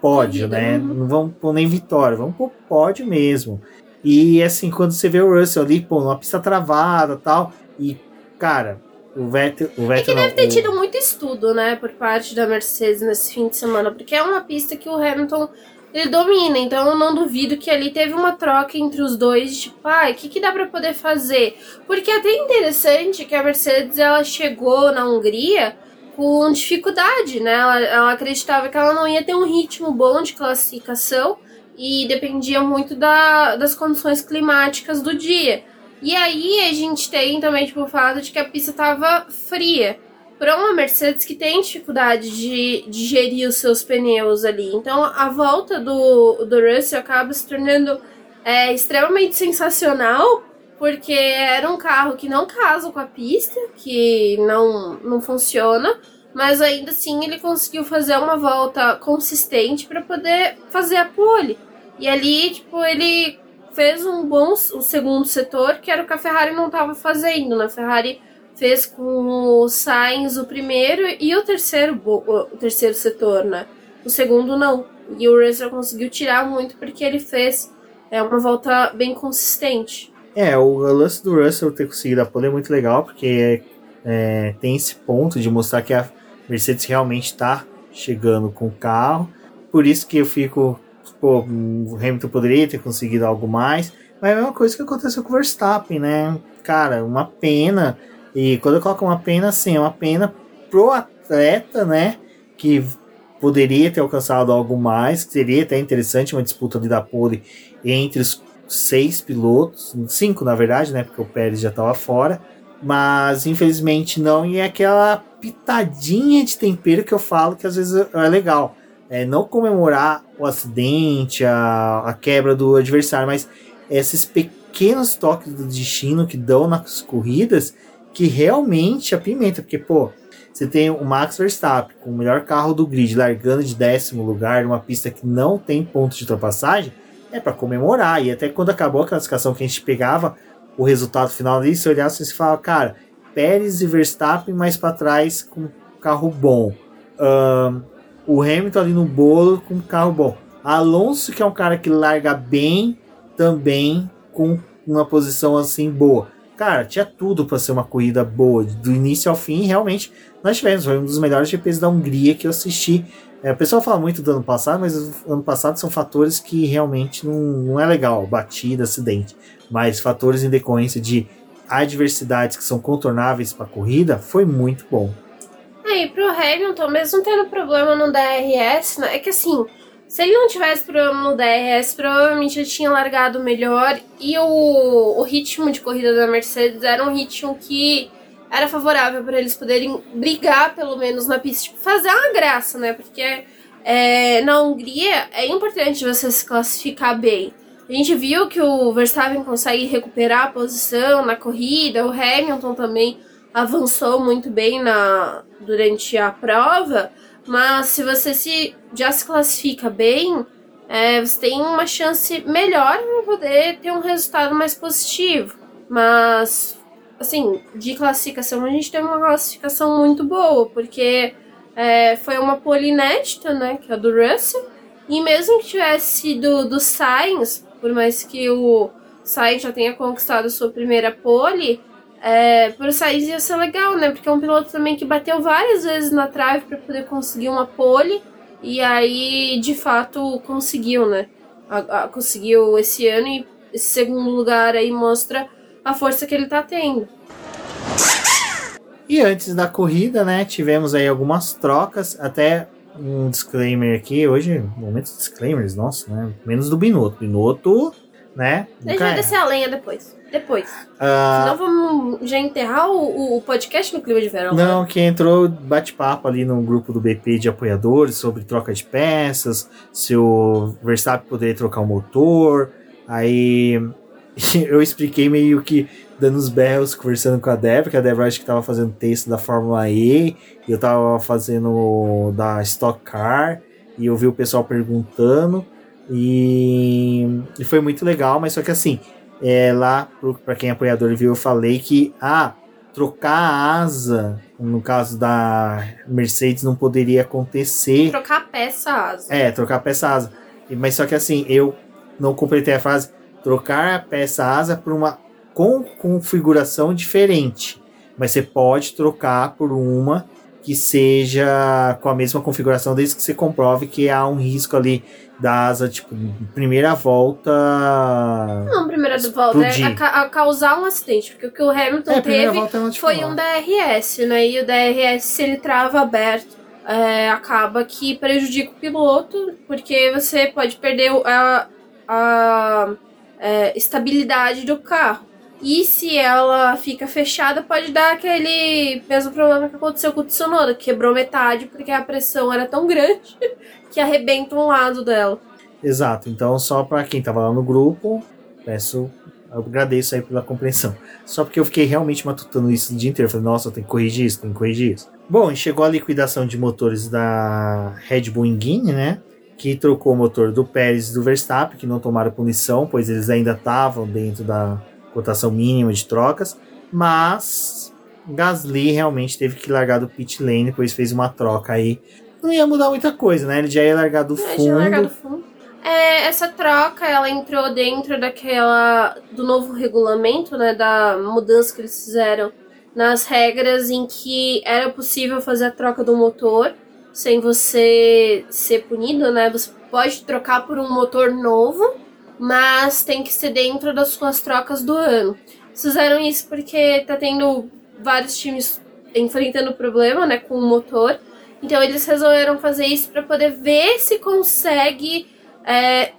pódio, né? Não vamos pôr nem vitória, vamos pôr pódio mesmo. E assim, quando você vê o Russell ali, pô, numa pista travada tal, e, cara, o Vettel. O Vettel é que não, deve ter o... tido muito estudo, né, por parte da Mercedes nesse fim de semana, porque é uma pista que o Hamilton ele domina, então eu não duvido que ali teve uma troca entre os dois, tipo, ah, o que, que dá para poder fazer? Porque é até interessante que a Mercedes ela chegou na Hungria com dificuldade, né? Ela, ela acreditava que ela não ia ter um ritmo bom de classificação e dependia muito da, das condições climáticas do dia. E aí a gente tem também tipo, o fato de que a pista estava fria. Para uma Mercedes que tem dificuldade de, de gerir os seus pneus ali. Então a volta do, do Russell acaba se tornando é, extremamente sensacional, porque era um carro que não casa com a pista, que não, não funciona mas ainda assim ele conseguiu fazer uma volta consistente para poder fazer a pole. E ali, tipo, ele fez um bom o segundo setor, que era o que a Ferrari não estava fazendo. Né? A Ferrari fez com o Sainz o primeiro e o terceiro, o terceiro setor, né? O segundo não. E o Russell conseguiu tirar muito porque ele fez é, uma volta bem consistente. É, o lance do Russell ter conseguido a pole é muito legal, porque é, tem esse ponto de mostrar que a Mercedes realmente está chegando com o carro. Por isso que eu fico pô, o Hamilton poderia ter conseguido algo mais. Mas é a mesma coisa que aconteceu com o Verstappen, né? Cara, uma pena. E quando eu coloco uma pena, assim, é uma pena pro atleta, né? Que poderia ter alcançado algo mais. Seria até interessante uma disputa ali da pole entre os seis pilotos. Cinco, na verdade, né? Porque o Pérez já estava fora. Mas infelizmente não. E é aquela pitadinha de tempero que eu falo que às vezes é legal é, não comemorar o acidente, a, a quebra do adversário, mas esses pequenos toques do destino que dão nas corridas que realmente apimenta, porque, pô, você tem o Max Verstappen com o melhor carro do grid largando de décimo lugar numa pista que não tem ponto de ultrapassagem, é para comemorar. E até quando acabou a classificação que a gente pegava o resultado final ali, você olhava e você fala, cara, Pérez e Verstappen mais para trás com carro bom. Um, o Hamilton ali no bolo com carro bom. Alonso, que é um cara que larga bem, também com uma posição assim boa. Cara, tinha tudo para ser uma corrida boa, do início ao fim, realmente nós tivemos. Foi um dos melhores GPs da Hungria que eu assisti. É, o pessoal fala muito do ano passado, mas ano passado são fatores que realmente não, não é legal batida, acidente. Mas fatores em decorrência de adversidades que são contornáveis para a corrida foi muito bom. É, e pro Hamilton, mesmo tendo problema no DRS, né, é que assim, se ele não tivesse problema no DRS, provavelmente ele tinha largado melhor e o, o ritmo de corrida da Mercedes era um ritmo que era favorável para eles poderem brigar, pelo menos na pista, tipo, fazer uma graça, né? Porque é, na Hungria é importante você se classificar bem. A gente viu que o Verstappen consegue recuperar a posição na corrida, o Hamilton também avançou muito bem na, durante a prova, mas se você se já se classifica bem, é, você tem uma chance melhor para poder ter um resultado mais positivo. Mas, assim, de classificação, a gente tem uma classificação muito boa, porque é, foi uma pole inédita, né, que é a do Russell, e mesmo que tivesse sido do Sainz, por mais que o Sainz já tenha conquistado sua primeira pole, é, por Sainz ia ser legal, né? Porque é um piloto também que bateu várias vezes na trave para poder conseguir uma pole. E aí, de fato, conseguiu, né? A, a, conseguiu esse ano e esse segundo lugar aí mostra a força que ele tá tendo. E antes da corrida, né, tivemos aí algumas trocas, até um disclaimer aqui, hoje, momento de disclaimers, nossa, né, menos do Binotto. Binotto, né, A gente nunca vai erra. descer a lenha depois. Depois. Ah, Senão vamos já enterrar o, o podcast no clima de verão. Não, que entrou bate-papo ali no grupo do BP de apoiadores sobre troca de peças, se o Verstappen poderia trocar o motor. Aí eu expliquei meio que dando os berros, conversando com a Débora, que a Débora acho que tava fazendo texto da Fórmula E, e eu tava fazendo da Stock Car, e eu vi o pessoal perguntando, e, e foi muito legal, mas só que assim, é, lá, pra quem é apoiador viu, eu falei que, ah, trocar a asa, no caso da Mercedes, não poderia acontecer. Trocar a peça asa. É, trocar a peça asa. Mas só que assim, eu não completei a frase. Trocar a peça asa por uma com configuração diferente. Mas você pode trocar por uma que seja com a mesma configuração, desde que você comprove que há um risco ali da asa, tipo, primeira volta. Não, primeira volta é a, a causar um acidente. Porque o que o Hamilton É, teve ela, tipo, foi um DRS, né? E o DRS, se ele trava aberto, é, acaba que prejudica o piloto, porque você pode perder a, a é, estabilidade do carro. E se ela fica fechada, pode dar aquele mesmo problema que aconteceu com o Tsunoda, que quebrou metade porque a pressão era tão grande que arrebenta um lado dela. Exato. Então, só para quem tava lá no grupo, peço, eu agradeço aí pela compreensão. Só porque eu fiquei realmente matutando isso o dia inteiro. Falei, nossa, tem que corrigir isso, tem que corrigir isso. Bom, chegou a liquidação de motores da Red Bull Engine, né? Que trocou o motor do Pérez e do Verstappen, que não tomaram punição, pois eles ainda estavam dentro da cotação mínima de trocas. Mas Gasly realmente teve que largar do pit lane, pois fez uma troca aí. Não ia mudar muita coisa, né? Ele já ia largar do fundo. tinha largado fundo. É, essa troca, ela entrou dentro daquela do novo regulamento, né, da mudança que eles fizeram nas regras em que era possível fazer a troca do motor sem você ser punido, né? Você pode trocar por um motor novo, mas tem que ser dentro das suas trocas do ano. Eles Fizeram isso porque tá tendo vários times enfrentando problema, né, com o motor. Então eles resolveram fazer isso para poder ver se consegue é,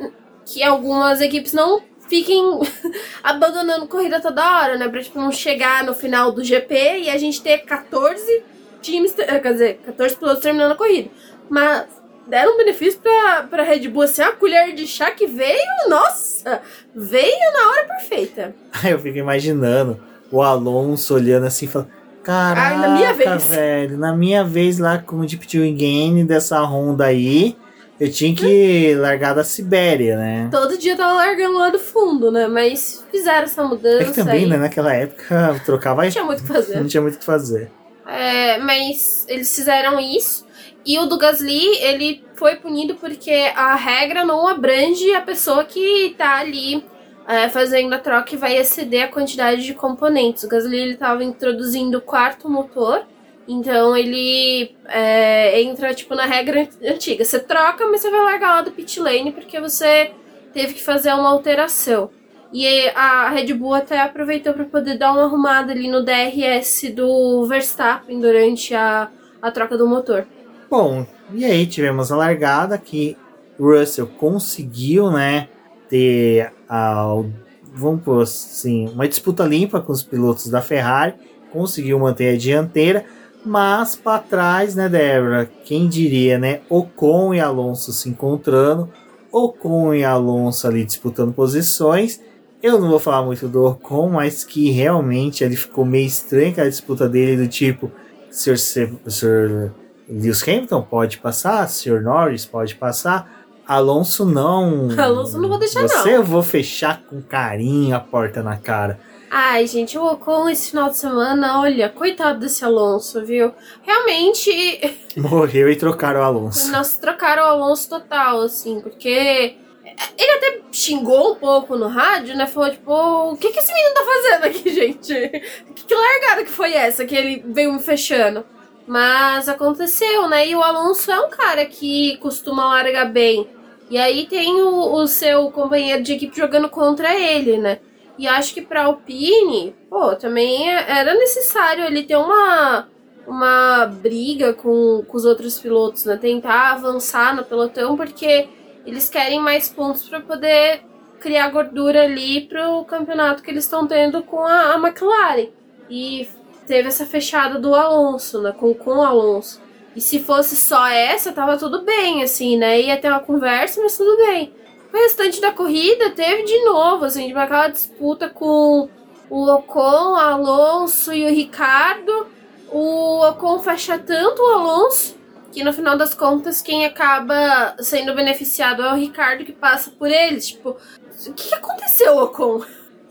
que algumas equipes não fiquem abandonando corrida toda hora, né? Pra tipo, não chegar no final do GP e a gente ter 14 times, eh, quer dizer, 14 pilotos terminando a corrida. Mas deram um benefício pra, pra Red Bull, assim, a colher de chá que veio, nossa, veio na hora perfeita. Aí eu fico imaginando o Alonso olhando assim e falando. Caraca, Ai, na minha vez." velho, na minha vez lá com o Deep Game dessa Honda aí, eu tinha que largar da Sibéria, né? Todo dia tava largando lá do fundo, né? Mas fizeram essa mudança É que também, aí. né, naquela época, trocava Não tinha muito o que fazer. não tinha muito o que fazer. É, mas eles fizeram isso. E o do Gasly, ele foi punido porque a regra não abrange a pessoa que tá ali é, fazendo a troca e vai exceder a quantidade de componentes. O Gasly, ele tava introduzindo o quarto motor. Então ele é, entra tipo na regra antiga. Você troca, mas você vai largar lá do pit lane porque você teve que fazer uma alteração. E a Red Bull até aproveitou para poder dar uma arrumada ali no DRS do Verstappen durante a, a troca do motor. Bom, e aí tivemos a largada que Russell conseguiu, né, ter a, vamos pôr assim, uma disputa limpa com os pilotos da Ferrari, conseguiu manter a dianteira, mas para trás, né, Débora, quem diria, né, Ocon e Alonso se encontrando, Ocon e Alonso ali disputando posições. Eu não vou falar muito do Ocon, mas que realmente ele ficou meio estranho aquela disputa dele do tipo, Sr. Se- Sr. Lewis Hamilton pode passar, Sr. Norris pode passar, Alonso não. Alonso não vou deixar, Você não. eu vou fechar com carinho a porta na cara. Ai, gente, o Ocon esse final de semana, olha, coitado desse Alonso, viu? Realmente, Morreu e trocaram o Alonso. nós trocaram o Alonso total, assim, porque ele até xingou um pouco no rádio, né? Falou, tipo, o que, que esse menino tá fazendo aqui, gente? Que, que largada que foi essa que ele veio me fechando? Mas aconteceu, né? E o Alonso é um cara que costuma largar bem. E aí tem o, o seu companheiro de equipe jogando contra ele, né? E acho que para Alpine, pô, também era necessário ele ter uma uma briga com, com os outros pilotos, né? Tentar avançar no pelotão, porque eles querem mais pontos para poder criar gordura ali pro campeonato que eles estão tendo com a, a, McLaren. E teve essa fechada do Alonso, né? Com, o Alonso. E se fosse só essa, tava tudo bem, assim, né? Ia ter uma conversa, mas tudo bem. O restante da corrida teve de novo, assim, de aquela disputa com o Ocon, o Alonso e o Ricardo. O Ocon fecha tanto o Alonso que no final das contas quem acaba sendo beneficiado é o Ricardo que passa por eles. Tipo, o que aconteceu, Ocon?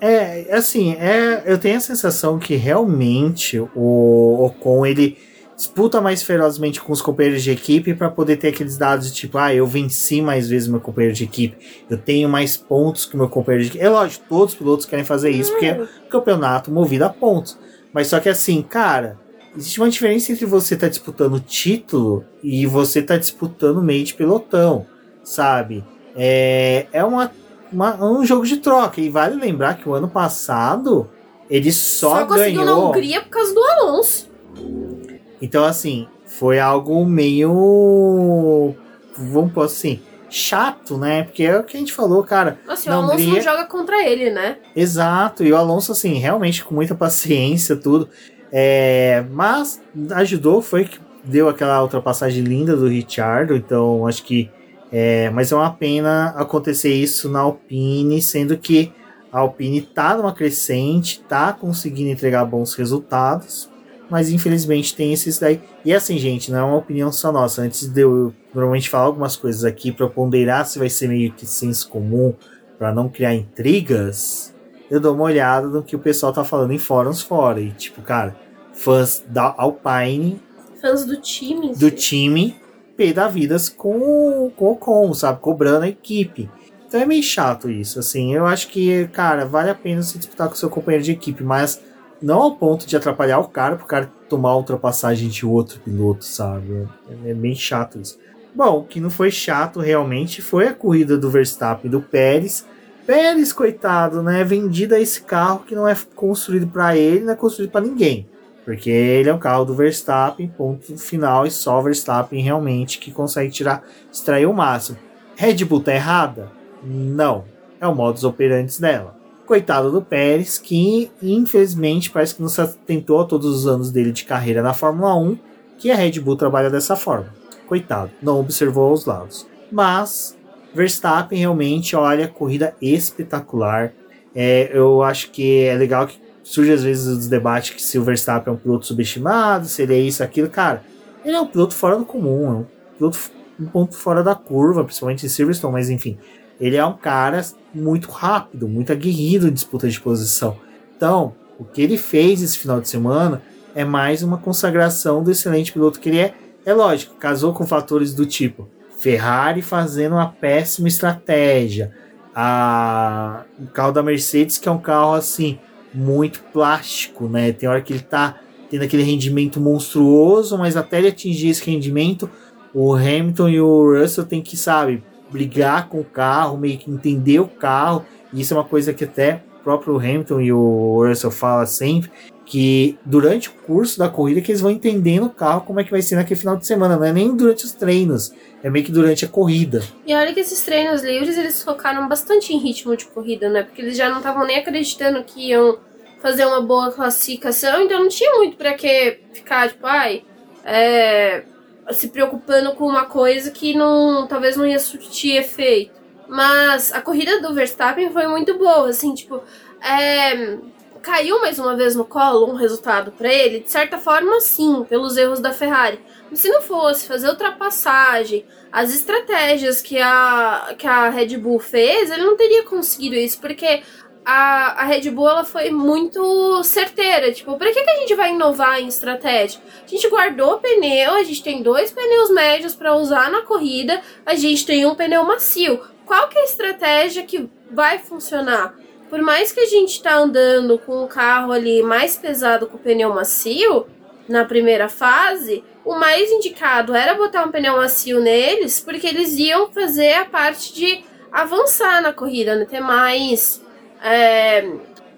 É, assim, é, eu tenho a sensação que realmente o Ocon ele disputa mais ferozmente com os companheiros de equipe para poder ter aqueles dados de tipo, ah, eu venci mais vezes meu companheiro de equipe, eu tenho mais pontos que meu companheiro de equipe. É lógico, todos os pilotos querem fazer isso, porque é um campeonato movido a pontos. Mas só que assim, cara, existe uma diferença entre você estar tá disputando título e você estar tá disputando meio de pelotão, sabe? É, é uma, uma, um jogo de troca. E vale lembrar que o ano passado ele só, só ganhou. na Hungria por causa do Alonso. Então, assim, foi algo meio. Vamos pôr assim. Chato, né? Porque é o que a gente falou, cara. Nossa, o Alonso Hungria... não joga contra ele, né? Exato, e o Alonso, assim, realmente com muita paciência, tudo. É, mas ajudou, foi que deu aquela ultrapassagem linda do Richard, então acho que. É, mas é uma pena acontecer isso na Alpine, sendo que a Alpine tá numa crescente, tá conseguindo entregar bons resultados, mas infelizmente tem esses daí. E assim, gente, não é uma opinião só nossa. Antes de eu normalmente falar algumas coisas aqui para ponderar se vai ser meio que senso comum para não criar intrigas, eu dou uma olhada no que o pessoal tá falando em fóruns fora. E, tipo, cara, fãs da Alpine. Fãs do time. Do time, da vidas com, com o Com, sabe? Cobrando a equipe. Então é meio chato isso, assim. Eu acho que, cara, vale a pena se disputar com seu companheiro de equipe, mas não ao ponto de atrapalhar o cara, pro cara tomar a ultrapassagem de outro piloto, sabe? É, é bem chato isso. Bom, o que não foi chato realmente foi a corrida do Verstappen e do Pérez Pérez, coitado, né? Vendido esse carro que não é construído para ele, não é construído para ninguém. Porque ele é um carro do Verstappen, ponto final, e só o Verstappen realmente que consegue tirar, extrair o máximo. Red Bull tá errada? Não. É o modus operandi dela. Coitado do Pérez, que infelizmente parece que não se atentou a todos os anos dele de carreira na Fórmula 1, que a Red Bull trabalha dessa forma. Coitado, não observou os lados. Mas Verstappen realmente, olha, corrida espetacular. É, eu acho que é legal que surge às vezes os debates que se o Verstappen é um piloto subestimado, se ele é isso, aquilo. Cara, ele é um piloto fora do comum, é um piloto um ponto fora da curva, principalmente em Silverstone, mas enfim. Ele é um cara muito rápido, muito aguerrido em disputa de posição. Então, o que ele fez esse final de semana é mais uma consagração do excelente piloto que ele é. É lógico, casou com fatores do tipo Ferrari fazendo uma péssima estratégia. A, o carro da Mercedes, que é um carro assim, muito plástico, né? Tem hora que ele tá tendo aquele rendimento monstruoso, mas até ele atingir esse rendimento, o Hamilton e o Russell tem que, sabe, brigar com o carro, meio que entender o carro. E isso é uma coisa que até o próprio Hamilton e o Russell fala sempre, que durante o curso da corrida que eles vão entendendo o carro como é que vai ser naquele final de semana, não é nem durante os treinos, é meio que durante a corrida. E olha que esses treinos livres eles focaram bastante em ritmo de corrida, né? Porque eles já não estavam nem acreditando que iam fazer uma boa classificação, então não tinha muito para que ficar tipo, ai, é, se preocupando com uma coisa que não talvez não ia surtir efeito. Mas a corrida do Verstappen foi muito boa, assim, tipo, é, caiu mais uma vez no colo um resultado para ele? De certa forma, sim, pelos erros da Ferrari. Mas se não fosse fazer ultrapassagem, as estratégias que a, que a Red Bull fez, ele não teria conseguido isso, porque a, a Red Bull ela foi muito certeira. Tipo, para que, que a gente vai inovar em estratégia? A gente guardou pneu, a gente tem dois pneus médios para usar na corrida, a gente tem um pneu macio. Qual que é a estratégia que vai funcionar? Por mais que a gente tá andando com um carro ali mais pesado com o pneu macio na primeira fase, o mais indicado era botar um pneu macio neles, porque eles iam fazer a parte de avançar na corrida, né? ter mais é,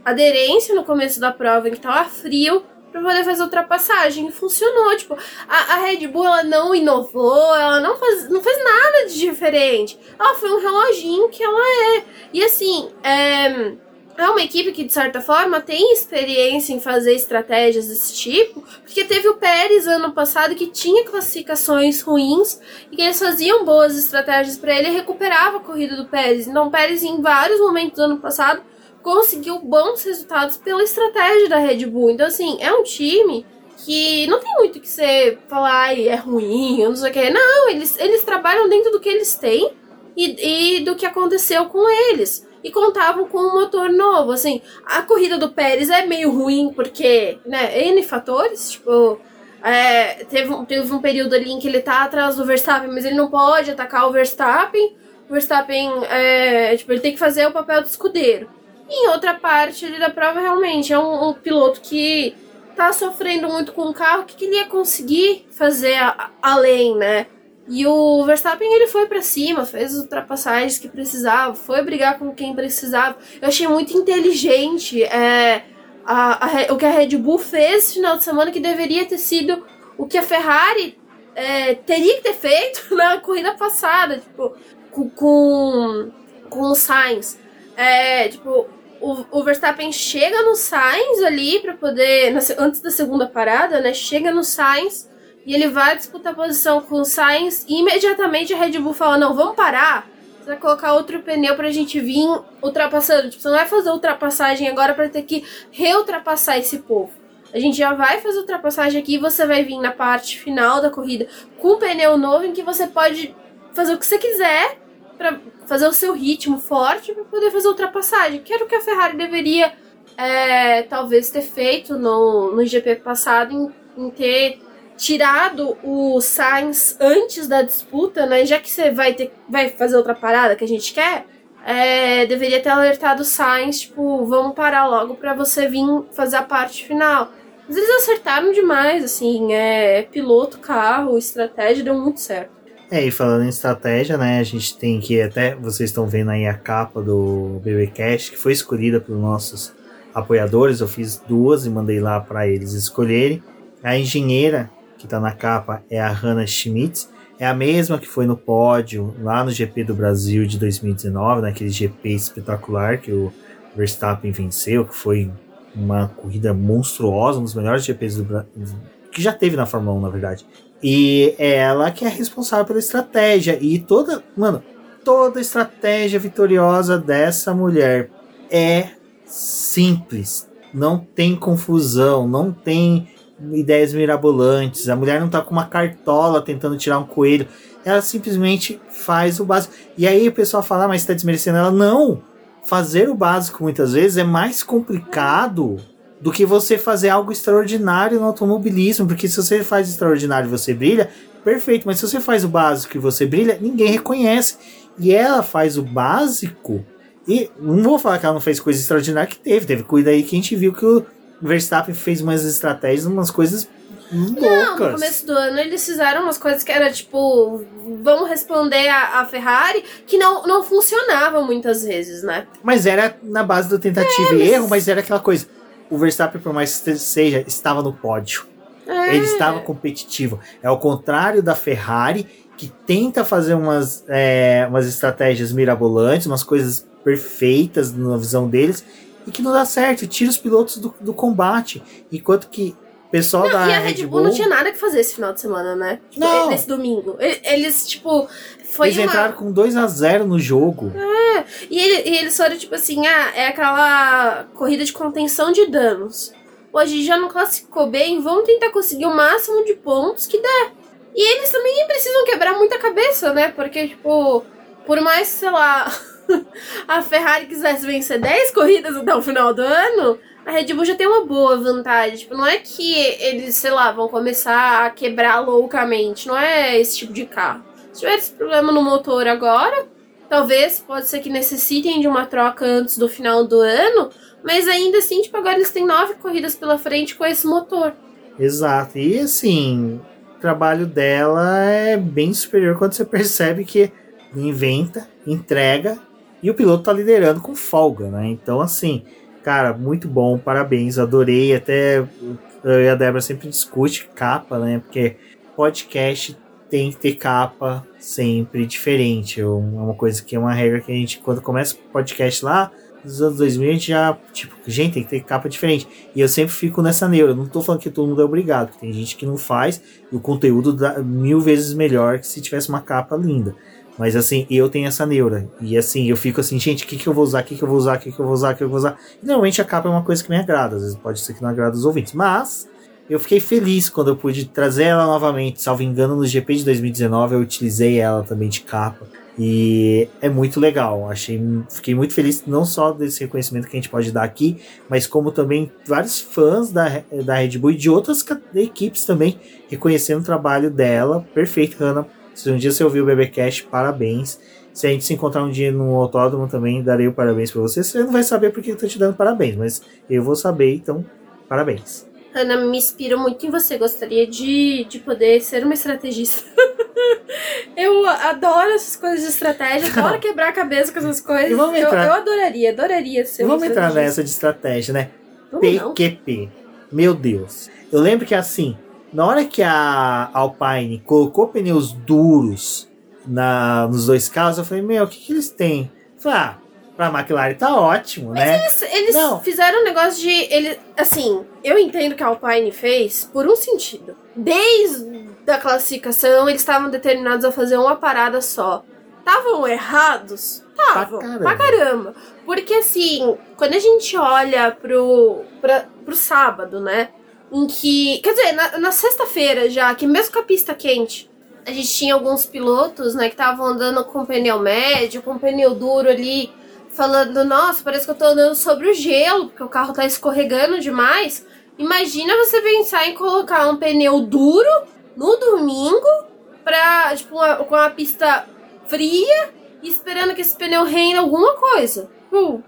aderência no começo da prova, em que tava frio, para poder fazer ultrapassagem. E funcionou. Tipo, a, a, Red Bull ela não inovou, ela não faz, não fez nada de diferente. Ela foi um reloginho que ela é. E assim, é é uma equipe que, de certa forma, tem experiência em fazer estratégias desse tipo, porque teve o Pérez ano passado que tinha classificações ruins e que eles faziam boas estratégias para ele e recuperava a corrida do Pérez. Então, o Pérez, em vários momentos do ano passado, conseguiu bons resultados pela estratégia da Red Bull. Então, assim, é um time que não tem muito que você falar, é ruim, não sei o que. Não, eles, eles trabalham dentro do que eles têm e, e do que aconteceu com eles e contavam com um motor novo. Assim, a corrida do Pérez é meio ruim porque, né, N fatores, tipo. É, teve, teve um período ali em que ele tá atrás do Verstappen, mas ele não pode atacar o Verstappen. O Verstappen, é, tipo, ele tem que fazer o papel do escudeiro. E em outra parte ali da prova, realmente, é um, um piloto que tá sofrendo muito com o carro, o que, que ele ia conseguir fazer a, além, né? E o Verstappen ele foi para cima, fez as ultrapassagens que precisava, foi brigar com quem precisava. Eu achei muito inteligente é, a, a, o que a Red Bull fez esse final de semana, que deveria ter sido o que a Ferrari é, teria que ter feito na corrida passada, tipo, com, com, com o Sainz. É, tipo, o, o Verstappen chega no Sainz ali para poder, na, antes da segunda parada, né? Chega no Sainz e ele vai disputar posição com o Sainz e imediatamente a Red Bull fala: não, vamos parar. Você vai colocar outro pneu pra gente vir ultrapassando. Tipo, você não vai fazer ultrapassagem agora para ter que reultrapassar esse povo. A gente já vai fazer ultrapassagem aqui e você vai vir na parte final da corrida com o pneu novo em que você pode fazer o que você quiser para fazer o seu ritmo forte para poder fazer ultrapassagem. Que era o que a Ferrari deveria é, talvez ter feito no, no GP passado em, em ter tirado o Sainz antes da disputa, né? Já que você vai ter vai fazer outra parada que a gente quer, é, deveria ter alertado o Sainz, tipo, vamos parar logo para você vir fazer a parte final. Mas eles acertaram demais, assim, é piloto, carro, estratégia, deu muito certo. É, e falando em estratégia, né, a gente tem que até, vocês estão vendo aí a capa do BBcast, que foi escolhida pelos nossos apoiadores, eu fiz duas e mandei lá para eles escolherem. A engenheira que está na capa é a Hannah Schmitz. É a mesma que foi no pódio lá no GP do Brasil de 2019, naquele GP espetacular que o Verstappen venceu, que foi uma corrida monstruosa, um dos melhores GPs do Brasil, que já teve na Fórmula 1, na verdade. E é ela que é responsável pela estratégia. E toda, mano, toda estratégia vitoriosa dessa mulher é simples. Não tem confusão, não tem ideias mirabolantes. A mulher não tá com uma cartola tentando tirar um coelho. Ela simplesmente faz o básico. E aí o pessoal fala, ah, mas tá desmerecendo ela. Não! Fazer o básico muitas vezes é mais complicado do que você fazer algo extraordinário no automobilismo. Porque se você faz extraordinário e você brilha, perfeito. Mas se você faz o básico e você brilha, ninguém reconhece. E ela faz o básico. E não vou falar que ela não fez coisa extraordinária que teve. Teve cuida aí que a gente viu que o Verstappen fez umas estratégias, umas coisas loucas. Não, no começo do ano eles fizeram umas coisas que era tipo, vamos responder a, a Ferrari, que não, não funcionava muitas vezes, né? Mas era na base da tentativa é, e erro, mas era aquela coisa. O Verstappen, por mais que seja, estava no pódio. É. Ele estava competitivo. É o contrário da Ferrari, que tenta fazer umas, é, umas estratégias mirabolantes, umas coisas perfeitas na visão deles, e que não dá certo, tira os pilotos do, do combate. Enquanto que pessoal não, da e a Red Bull, Bull, não tinha nada que fazer esse final de semana, né? Tipo, não. Nesse domingo. Eles, tipo. Foi eles uma... entraram com 2 a 0 no jogo. É. E, ele, e eles foram, tipo assim, ah, é aquela corrida de contenção de danos. Hoje já não classificou bem, vamos tentar conseguir o máximo de pontos que der. E eles também precisam quebrar muita cabeça, né? Porque, tipo, por mais, sei lá. a Ferrari quisesse vencer 10 corridas até o final do ano, a Red Bull já tem uma boa vantagem. Tipo, não é que eles, sei lá, vão começar a quebrar loucamente. Não é esse tipo de carro. Se tiver esse problema no motor agora, talvez pode ser que necessitem de uma troca antes do final do ano. Mas ainda assim, tipo, agora eles têm nove corridas pela frente com esse motor. Exato. E assim, o trabalho dela é bem superior quando você percebe que inventa, entrega e o piloto tá liderando com folga, né? Então, assim, Cara, muito bom, parabéns, adorei. Até eu e a Débora sempre discute capa, né? Porque podcast tem que ter capa sempre diferente. É uma coisa que é uma regra que a gente, quando começa podcast lá, nos anos 2000, a gente já, tipo, gente, tem que ter capa diferente. E eu sempre fico nessa neura. não tô falando que todo mundo é obrigado, porque tem gente que não faz e o conteúdo dá mil vezes melhor que se tivesse uma capa linda. Mas assim, eu tenho essa neura. E assim, eu fico assim, gente, o que, que eu vou usar? O que, que eu vou usar? O que, que eu vou usar? O que eu vou usar? E, normalmente a capa é uma coisa que me agrada. Às vezes pode ser que não agrada os ouvintes. Mas eu fiquei feliz quando eu pude trazer ela novamente. Salvo engano, no GP de 2019 eu utilizei ela também de capa. E é muito legal. Achei, fiquei muito feliz não só desse reconhecimento que a gente pode dar aqui, mas como também vários fãs da, da Red Bull e de outras equipes também reconhecendo o trabalho dela. Perfeito, Hannah. Se um dia você ouviu o BBcast, parabéns. Se a gente se encontrar um dia no autódromo também, darei o parabéns para você. Você não vai saber porque eu tô te dando parabéns, mas eu vou saber, então, parabéns. Ana, me inspiro muito em você. Gostaria de, de poder ser uma estrategista. eu adoro essas coisas de estratégia, adoro quebrar a cabeça com essas coisas. Eu, eu, adoraria, adoraria ser Vamos entrar nessa de estratégia, né? Vamos PQP. Não. Meu Deus. Eu lembro que assim, na hora que a Alpine colocou pneus duros na, nos dois carros, eu falei, meu, o que, que eles têm? Eu falei, ah, pra McLaren tá ótimo, Mas né? Eles, eles fizeram um negócio de. Ele, assim, eu entendo que a Alpine fez por um sentido. Desde a classificação, eles estavam determinados a fazer uma parada só. Estavam errados? Estavam. Pra, pra, caramba. Porque assim, quando a gente olha pro, pra, pro sábado, né? Em que. Quer dizer, na, na sexta-feira já, que mesmo com a pista quente, a gente tinha alguns pilotos, né, que estavam andando com pneu médio, com pneu duro ali falando, nossa, parece que eu tô andando sobre o gelo, porque o carro tá escorregando demais. Imagina você pensar em colocar um pneu duro no domingo pra, tipo, uma, com uma pista fria esperando que esse pneu renda alguma coisa. Uh.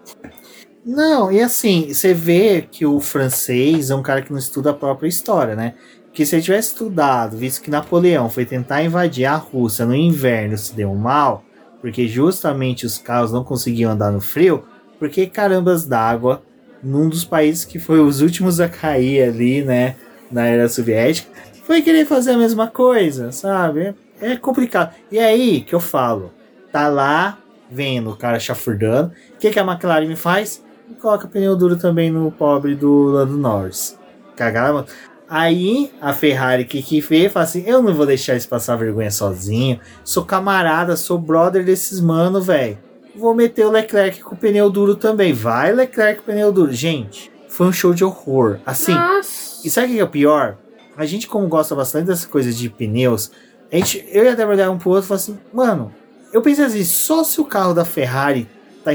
Não, e assim, você vê que o francês é um cara que não estuda a própria história, né? Que se ele tivesse estudado, visto que Napoleão foi tentar invadir a Rússia no inverno se deu mal, porque justamente os carros não conseguiam andar no frio, porque carambas d'água, num dos países que foi os últimos a cair ali, né, na era soviética, foi querer fazer a mesma coisa, sabe? É complicado. E aí que eu falo, tá lá vendo o cara chafurdando, o que, que a McLaren me faz? Coloca pneu duro também no pobre do Lando Norris. Cagaram. Aí a Ferrari que que fez, fala assim: eu não vou deixar eles passar vergonha sozinho. Sou camarada, sou brother desses mano, velho. Vou meter o Leclerc com o pneu duro também. Vai, Leclerc com o pneu duro. Gente, foi um show de horror. Assim, Nossa. e sabe o que é o pior? A gente, como gosta bastante dessas coisas de pneus, a gente, eu e a Débora um pro outro e falei assim: mano, eu pensei assim, só se o carro da Ferrari tá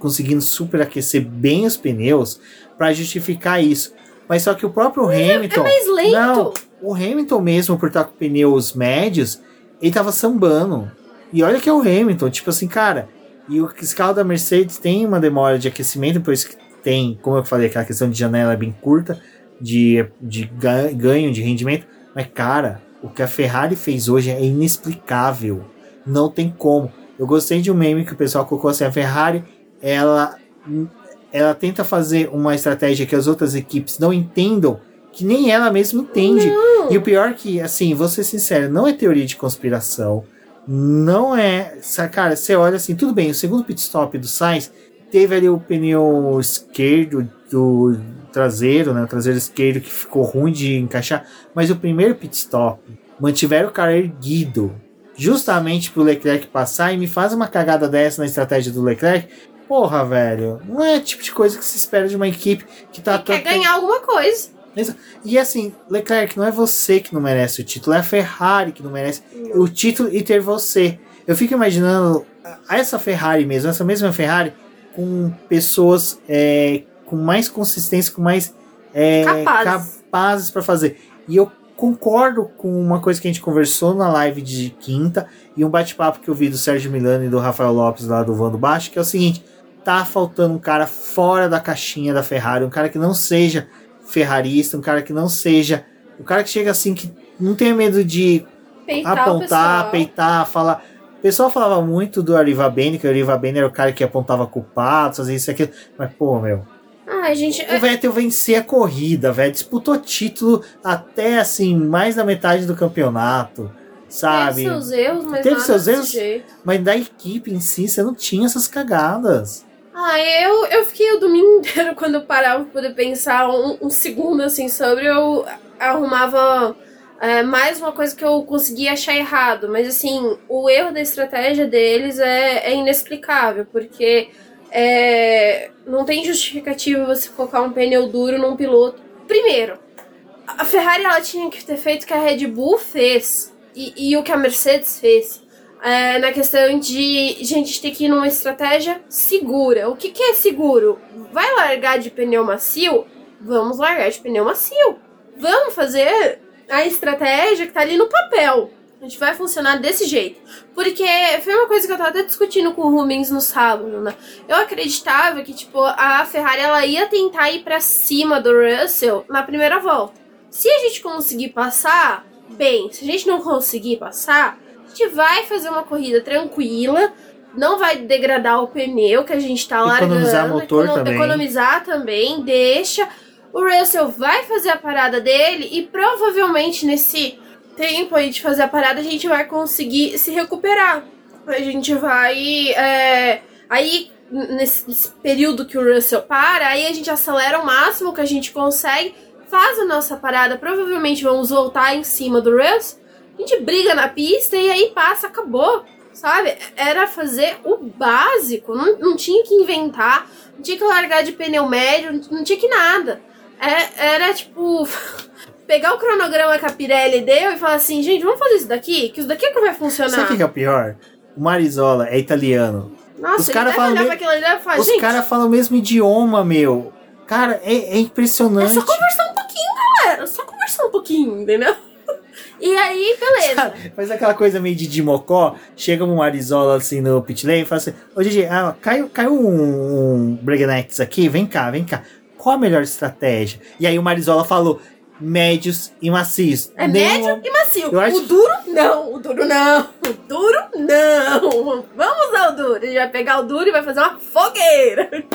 conseguindo superaquecer bem os pneus para justificar isso. Mas só que o próprio Mas é Hamilton. É mais lento. Não, o Hamilton mesmo, por estar com pneus médios, ele tava sambando. E olha que é o Hamilton, tipo assim, cara. E o carro da Mercedes tem uma demora de aquecimento, por isso que tem, como eu falei, aquela questão de janela bem curta, de, de ganho de rendimento. Mas, cara, o que a Ferrari fez hoje é inexplicável. Não tem como. Eu gostei de um meme que o pessoal colocou assim: a Ferrari, ela ela tenta fazer uma estratégia que as outras equipes não entendam, que nem ela mesma entende. Não. E o pior é que, assim, vou ser sincero, não é teoria de conspiração. Não é. Cara, você olha assim, tudo bem, o segundo pit stop do Sainz teve ali o pneu esquerdo do traseiro, né? O traseiro esquerdo que ficou ruim de encaixar. Mas o primeiro pit stop mantiveram o cara erguido. Justamente pro Leclerc passar e me faz uma cagada dessa na estratégia do Leclerc porra, velho, não é tipo de coisa que se espera de uma equipe que tá. Que quer ganhar alguma coisa. E assim, Leclerc, não é você que não merece o título, é a Ferrari que não merece não. o título e ter você. Eu fico imaginando essa Ferrari mesmo, essa mesma Ferrari, com pessoas é, com mais consistência, com mais é, capazes, capazes para fazer. E eu concordo com uma coisa que a gente conversou na live de quinta e um bate-papo que eu vi do Sérgio Milano e do Rafael Lopes lá do Vando Baixo, que é o seguinte: tá faltando um cara fora da caixinha da Ferrari, um cara que não seja ferrarista, um cara que não seja. Um cara que chega assim, que não tenha medo de peitar apontar, peitar, falar. O pessoal falava muito do Ariva Bene, que o Ariva Bene era o cara que apontava culpados, fazia isso e aquilo. Mas, pô, meu. Ai, gente. O Vettel vencia a corrida, velho. Disputou título até assim, mais da metade do campeonato. Sabe? Teve seus erros, mas Teve seus erros? jeito. Mas da equipe em si, você não tinha essas cagadas. Ah, eu, eu fiquei o domingo inteiro quando eu parava pra poder pensar um, um segundo assim sobre, eu arrumava é, mais uma coisa que eu conseguia achar errado. Mas assim, o erro da estratégia deles é, é inexplicável, porque é, não tem justificativa você colocar um pneu duro num piloto. Primeiro, a Ferrari ela tinha que ter feito o que a Red Bull fez e, e o que a Mercedes fez. É, na questão de gente ter que ir numa estratégia segura. O que, que é seguro? Vai largar de pneu macio? Vamos largar de pneu macio. Vamos fazer a estratégia que tá ali no papel. A gente vai funcionar desse jeito. Porque foi uma coisa que eu tava até discutindo com o Rubens no sábado, né? Eu acreditava que, tipo, a Ferrari ela ia tentar ir pra cima do Russell na primeira volta. Se a gente conseguir passar, bem. Se a gente não conseguir passar, gente vai fazer uma corrida tranquila. Não vai degradar o pneu que a gente tá largando. Economizar motor econo- também. Economizar também, deixa. O Russell vai fazer a parada dele e provavelmente nesse tempo aí de fazer a parada a gente vai conseguir se recuperar. A gente vai. é, aí, nesse, nesse período que o Russell para, aí a gente acelera o máximo que a gente consegue, faz a nossa parada. Provavelmente vamos voltar em cima do Russell. A gente briga na pista e aí passa, acabou. Sabe? Era fazer o básico. Não, não tinha que inventar. Não tinha que largar de pneu médio. Não, não tinha que nada. É- era tipo. Pegar o cronograma que a Pirelli deu e falar assim, gente, vamos fazer isso daqui? Que isso daqui é que vai funcionar. Sabe o que é o pior? O Marizola é italiano. Nossa, Os ele cara deve falam me- falar, Os caras falam o mesmo idioma, meu. Cara, é, é é impressionante. só conversar um pouquinho, galera. Só conversar um pouquinho, entendeu? E aí, beleza. Faz aquela coisa meio de Dimocó, chega um Marizola assim no pit lane e fala assim: Ô Gigi, ah, caiu, caiu um, um aqui, vem cá, vem cá. Qual a melhor estratégia? E aí o Marizola falou: médios e macios. É Nenhum- médio e macio. Eu acho- O duro, não. O duro, não. O duro, não. Vamos usar o duro. A gente vai pegar o duro e vai fazer uma fogueira.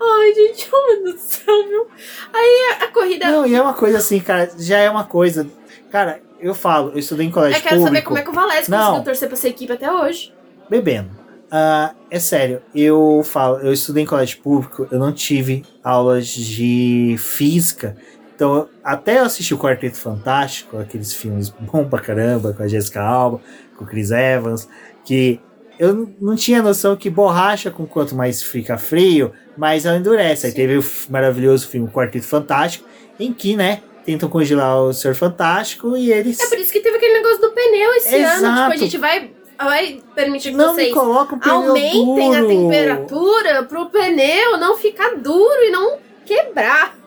Ai, gente, oh meu Deus do céu, viu? Aí a, a corrida... Não, e é uma coisa assim, cara, já é uma coisa. Cara, eu falo, eu estudei em colégio Eu quero público. saber como é que o Valese Não. conseguiu torcer pra essa equipe até hoje. bebendo. Ah, é sério, eu falo, eu estudei em colégio público, eu não tive aulas de física. Então, até eu assisti o Quarteto Fantástico, aqueles filmes bom pra caramba, com a Jessica Alba, com o Chris Evans, que eu não tinha noção que borracha, com quanto mais fica frio, mais ela endurece. Aí Sim. teve o maravilhoso filme Quarteto Fantástico, em que, né, tentam congelar o Senhor Fantástico e eles. É por isso que teve aquele negócio do pneu esse ano. Tipo, Exato. a gente vai, vai permitir que não vocês colocam pneu aumentem a duro. temperatura pro pneu não ficar duro e não quebrar.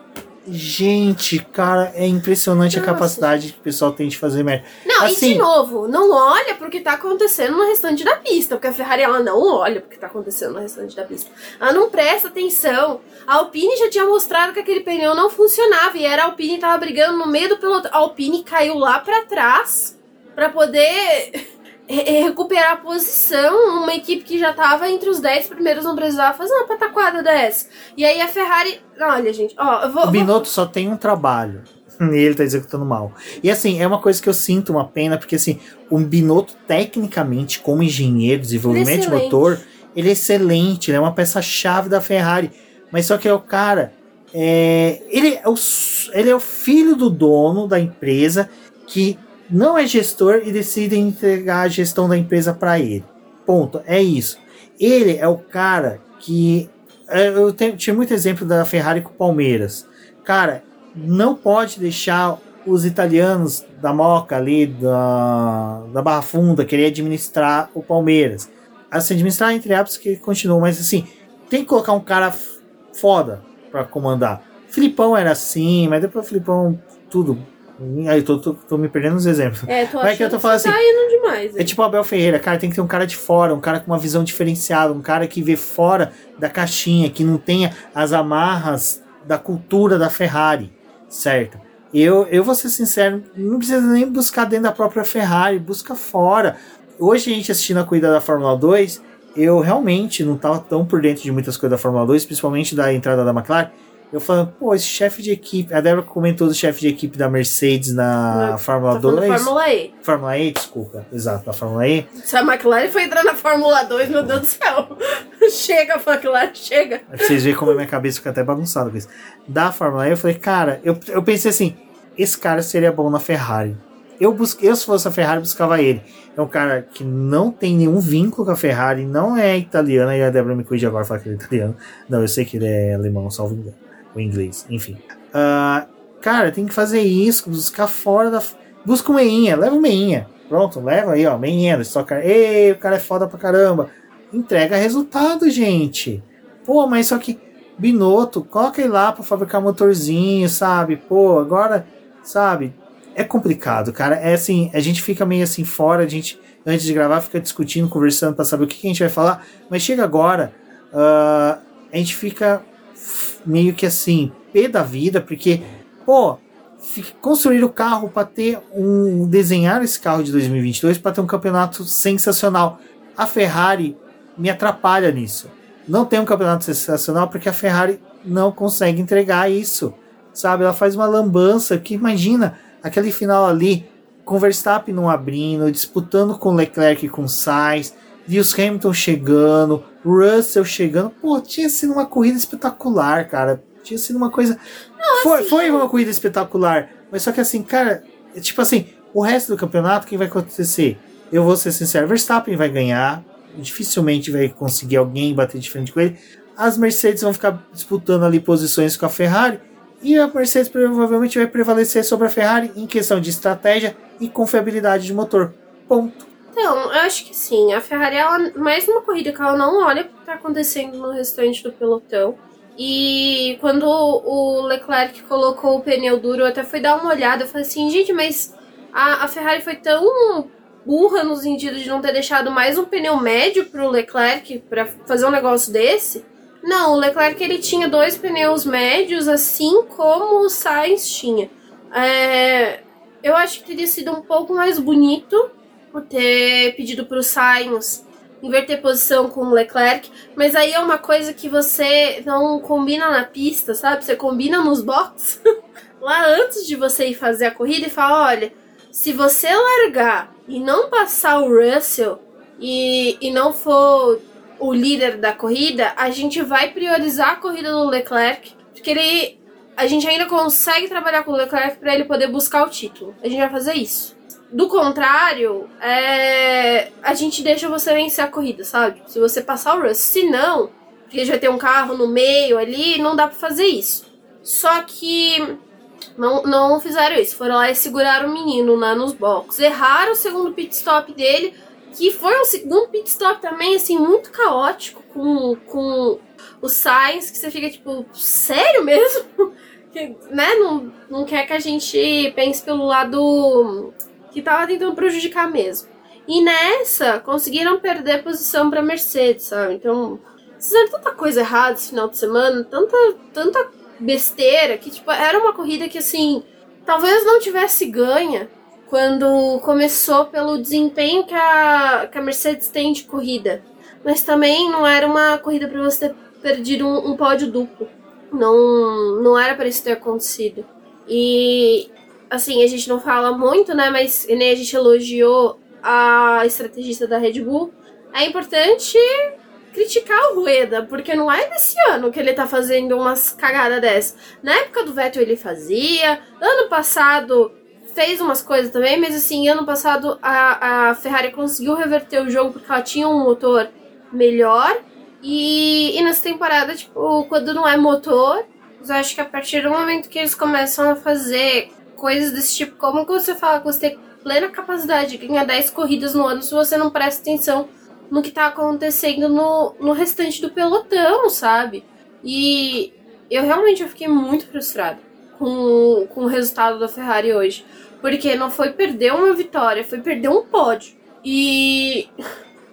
Gente, cara, é impressionante Nossa. a capacidade que o pessoal tem de fazer merda. Não, e Assim- de novo, não olha pro que tá acontecendo no restante da pista, porque a Ferrari ela não olha pro que tá acontecendo no restante da pista. Ela não presta atenção. A Alpine já tinha mostrado que aquele pneu não funcionava e era a Alpine tava brigando no meio do pelotão. A Alpine caiu lá pra trás pra poder re- recuperar a posição. Uma equipe que já tava entre os 10 primeiros não precisava fazer uma pataquada dessa. E aí a Ferrari, olha, gente, ó, eu vou, O vou- Binotto só tem um trabalho. E ele tá executando mal. E assim, é uma coisa que eu sinto uma pena, porque assim, o Binotto, tecnicamente, como engenheiro, desenvolvimento de motor, ele é excelente, ele é uma peça-chave da Ferrari. Mas só que é o cara. é, ele, é o, ele é o filho do dono da empresa que não é gestor e decide entregar a gestão da empresa para ele. Ponto. É isso. Ele é o cara que. é, Eu tenho, tinha muito exemplo da Ferrari com o Palmeiras. Cara, não pode deixar os italianos da Moca ali, da, da Barra Funda, querer administrar o Palmeiras. Assim, administrar entre aspas que continua, mas assim, tem que colocar um cara foda pra comandar. Filipão era assim, mas depois o Filipão, tudo. Aí tô, tô, tô me perdendo nos exemplos. É, tô Vai que eu tô falando você tá indo demais. É tipo o Abel Ferreira, cara, tem que ter um cara de fora, um cara com uma visão diferenciada, um cara que vê fora da caixinha, que não tenha as amarras da cultura da Ferrari, certo? Eu, eu vou ser sincero, não precisa nem buscar dentro da própria Ferrari, busca fora. Hoje a gente assistindo a corrida da Fórmula 2, eu realmente não estava tão por dentro de muitas coisas da Fórmula 2, principalmente da entrada da McLaren. Eu falando, pô, esse chefe de equipe. A Débora comentou do chefe de equipe da Mercedes na, na Fórmula tá 2. Fórmula E. Fórmula E, desculpa. Exato, na Fórmula E. Se a McLaren foi entrar na Fórmula 2, meu Deus do céu. chega, McLaren, chega. É pra vocês verem como a minha cabeça fica até bagunçada com isso. Da Fórmula E, eu falei, cara, eu, eu pensei assim, esse cara seria bom na Ferrari. Eu, busquei, eu, se fosse a Ferrari, buscava ele. É um cara que não tem nenhum vínculo com a Ferrari, não é italiano, e a Débora me cuide agora falar que ele é italiano. Não, eu sei que ele é alemão, salvo engano. Ou inglês, enfim. Uh, cara, tem que fazer isso, buscar fora da. Busca uma meinha, leva uma meinha. Pronto, leva aí, ó, meinha. Só cara, ei, o cara é foda pra caramba. Entrega resultado, gente. Pô, mas só que Binotto, coloca ele lá pra fabricar motorzinho, sabe? Pô, agora, sabe? É complicado, cara. É assim, a gente fica meio assim fora, a gente, antes de gravar, fica discutindo, conversando para saber o que, que, a gente vai falar. Mas chega agora, uh, a gente fica meio que assim, pé da vida, porque, pô, construir o carro para ter um. desenhar esse carro de 2022 para ter um campeonato sensacional. A Ferrari me atrapalha nisso. Não tem um campeonato sensacional porque a Ferrari não consegue entregar isso. Sabe? Ela faz uma lambança que imagina aquele final ali com Verstappen não abrindo, disputando com Leclerc e com Sainz, Lewis Hamilton chegando, Russell chegando. Pô, tinha sido uma corrida espetacular, cara. Tinha sido uma coisa. Não, foi, assim... foi uma corrida espetacular. Mas só que assim, cara, é tipo assim, o resto do campeonato, o que vai acontecer? Eu vou ser sincero, Verstappen vai ganhar. Dificilmente vai conseguir alguém bater de frente com ele. As Mercedes vão ficar disputando ali posições com a Ferrari. E a Mercedes provavelmente vai prevalecer sobre a Ferrari em questão de estratégia e confiabilidade de motor. Ponto. Então, eu acho que sim. A Ferrari, ela, mais uma corrida que ela não olha o que está acontecendo no restante do pelotão. E quando o Leclerc colocou o pneu duro, eu até fui dar uma olhada. Eu falei assim, gente, mas a, a Ferrari foi tão burra no sentido de não ter deixado mais um pneu médio pro Leclerc para fazer um negócio desse. Não, o Leclerc ele tinha dois pneus médios, assim como o Sainz tinha. É, eu acho que teria sido um pouco mais bonito por ter pedido para o Sainz inverter posição com o Leclerc, mas aí é uma coisa que você não combina na pista, sabe? Você combina nos boxes lá antes de você ir fazer a corrida e fala, olha, se você largar e não passar o Russell e, e não for o líder da corrida, a gente vai priorizar a corrida do Leclerc, porque ele a gente ainda consegue trabalhar com o Leclerc para ele poder buscar o título. A gente vai fazer isso. Do contrário, é, a gente deixa você vencer a corrida, sabe? Se você passar o Russell. Se não, porque já tem um carro no meio ali, não dá para fazer isso. Só que não, não fizeram isso. Foram lá e seguraram o menino lá nos boxes. Erraram o segundo pit stop dele, que foi um segundo pit stop também, assim, muito caótico com, com o Sainz, que você fica tipo, sério mesmo? né? Não, não quer que a gente pense pelo lado que tava tentando prejudicar mesmo. E nessa, conseguiram perder posição pra Mercedes, sabe? Então, fizeram tanta coisa errada esse final de semana, tanta, tanta besteira, que, tipo, era uma corrida que, assim, talvez não tivesse ganha quando começou pelo desempenho que a, que a Mercedes tem de corrida. Mas também não era uma corrida para você ter perdido um, um pódio duplo. Não, não era para isso ter acontecido. E assim, a gente não fala muito, né? Mas nem a gente elogiou a estrategista da Red Bull. É importante criticar o Rueda, porque não é desse ano que ele tá fazendo umas cagadas dessas. Na época do Vettel ele fazia, ano passado fez umas coisas também, mas assim, ano passado a, a Ferrari conseguiu reverter o jogo porque ela tinha um motor melhor. E, e nessa temporada, tipo, quando não é motor, eu acho que a partir do momento que eles começam a fazer coisas desse tipo, como que você fala que você tem plena capacidade de ganhar 10 corridas no ano se você não presta atenção no que tá acontecendo no, no restante do pelotão, sabe? E eu realmente eu fiquei muito frustrada com, com o resultado da Ferrari hoje. Porque não foi perder uma vitória, foi perder um pódio. E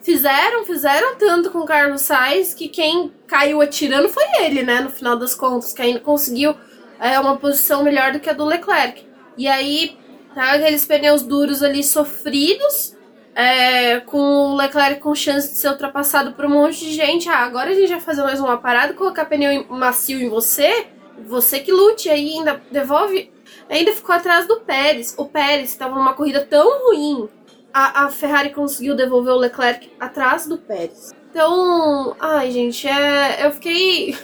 fizeram, fizeram tanto com o Carlos Sainz que quem caiu atirando foi ele, né? No final das contas, que ainda conseguiu é, uma posição melhor do que a do Leclerc. E aí, tá aqueles pneus duros ali sofridos, é, com o Leclerc com chance de ser ultrapassado por um monte de gente. Ah, agora a gente vai fazer mais uma parada, colocar pneu macio em você você que lute aí, ainda devolve. Ainda ficou atrás do Pérez. O Pérez estava numa corrida tão ruim. A, a Ferrari conseguiu devolver o Leclerc atrás do Pérez. Então, ai, gente, é, eu fiquei.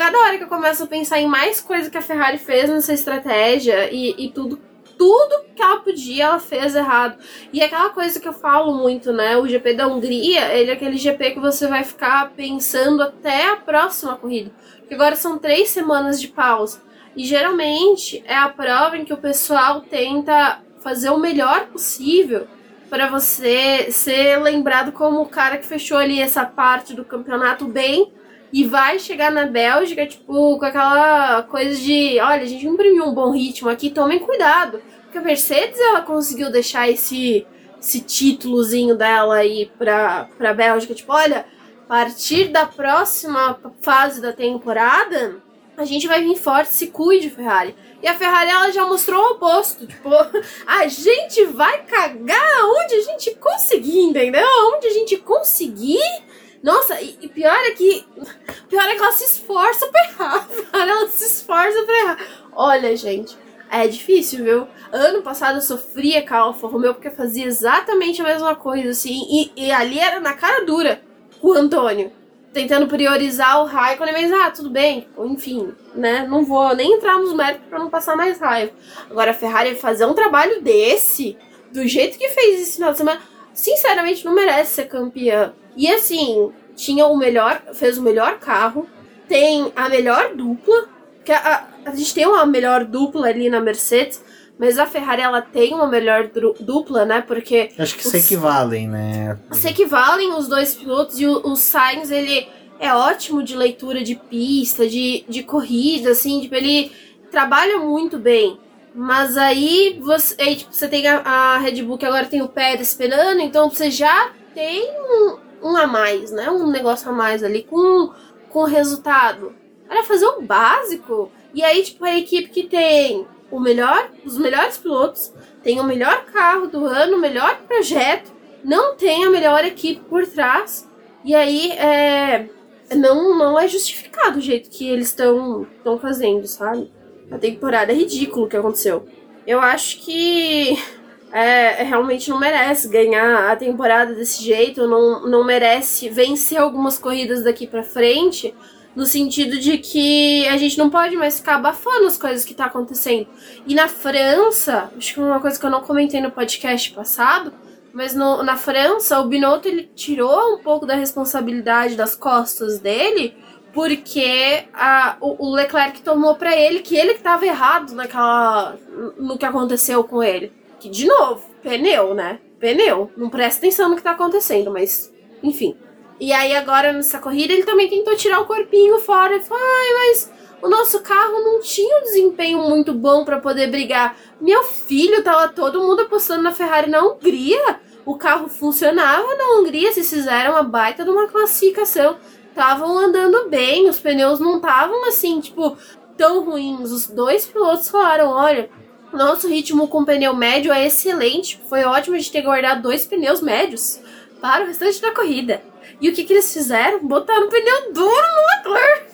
Cada hora que eu começo a pensar em mais coisa que a Ferrari fez nessa estratégia e, e tudo tudo que ela podia, ela fez errado. E aquela coisa que eu falo muito, né? O GP da Hungria, ele é aquele GP que você vai ficar pensando até a próxima corrida. Porque agora são três semanas de pausa. E geralmente é a prova em que o pessoal tenta fazer o melhor possível para você ser lembrado como o cara que fechou ali essa parte do campeonato bem e vai chegar na Bélgica, tipo, com aquela coisa de, olha, a gente imprimiu um bom ritmo aqui, tomem cuidado. Porque a Mercedes, ela conseguiu deixar esse, esse títulozinho dela aí pra, pra Bélgica, tipo, olha, a partir da próxima fase da temporada, a gente vai vir forte, se cuide, Ferrari. E a Ferrari, ela já mostrou o oposto, tipo, a gente vai cagar onde a gente conseguir, entendeu? Onde a gente conseguir nossa, e, e, pior é que. Pior é que ela se esforça pra errar. Ela se esforça pra errar. Olha, gente, é difícil, viu? Ano passado eu sofria com a Alfa Romeo porque fazia exatamente a mesma coisa, assim. E, e ali era na cara dura o Antônio. Tentando priorizar o Raikkonen, mas ah, tudo bem, enfim, né? Não vou nem entrar nos méritos para não passar mais raiva. Agora, a Ferrari fazer um trabalho desse, do jeito que fez esse final de semana, sinceramente não merece ser campeã. E assim, tinha o melhor, fez o melhor carro, tem a melhor dupla, que a, a, gente tem uma melhor dupla ali na Mercedes, mas a Ferrari ela tem uma melhor dupla, né? Porque acho que os, se equivalem, né? Se equivalem os dois pilotos e o, o Sainz ele é ótimo de leitura de pista, de, de corrida, assim, tipo, ele trabalha muito bem. Mas aí você, aí, tipo, você tem a, a Red Bull que agora tem o Pérez esperando, então você já tem um, um a mais, né? Um negócio a mais ali com, com resultado. Era fazer o básico. E aí, tipo, a equipe que tem o melhor, os melhores pilotos, tem o melhor carro do ano, o melhor projeto, não tem a melhor equipe por trás. E aí, é, não, não é justificado o jeito que eles estão fazendo, sabe? A temporada é ridículo o que aconteceu. Eu acho que é, é, realmente não merece ganhar a temporada desse jeito, não, não merece vencer algumas corridas daqui para frente, no sentido de que a gente não pode mais ficar abafando as coisas que tá acontecendo. E na França, acho que uma coisa que eu não comentei no podcast passado, mas no, na França o Binotto ele tirou um pouco da responsabilidade das costas dele, porque a, o, o Leclerc tomou para ele que ele que tava errado naquela no que aconteceu com ele. Que, de novo, pneu, né? Pneu. Não presta atenção no que tá acontecendo, mas. Enfim. E aí, agora nessa corrida, ele também tentou tirar o corpinho fora. Ele falou: ai, mas o nosso carro não tinha um desempenho muito bom para poder brigar. Meu filho, tava todo mundo apostando na Ferrari na Hungria. O carro funcionava na Hungria, se fizeram uma baita de uma classificação. Estavam andando bem, os pneus não estavam assim, tipo, tão ruins. Os dois pilotos falaram: olha, nosso ritmo com pneu médio é excelente. Foi ótimo de ter guardado dois pneus médios para o restante da corrida. E o que, que eles fizeram? Botaram um pneu duro no Leclerc.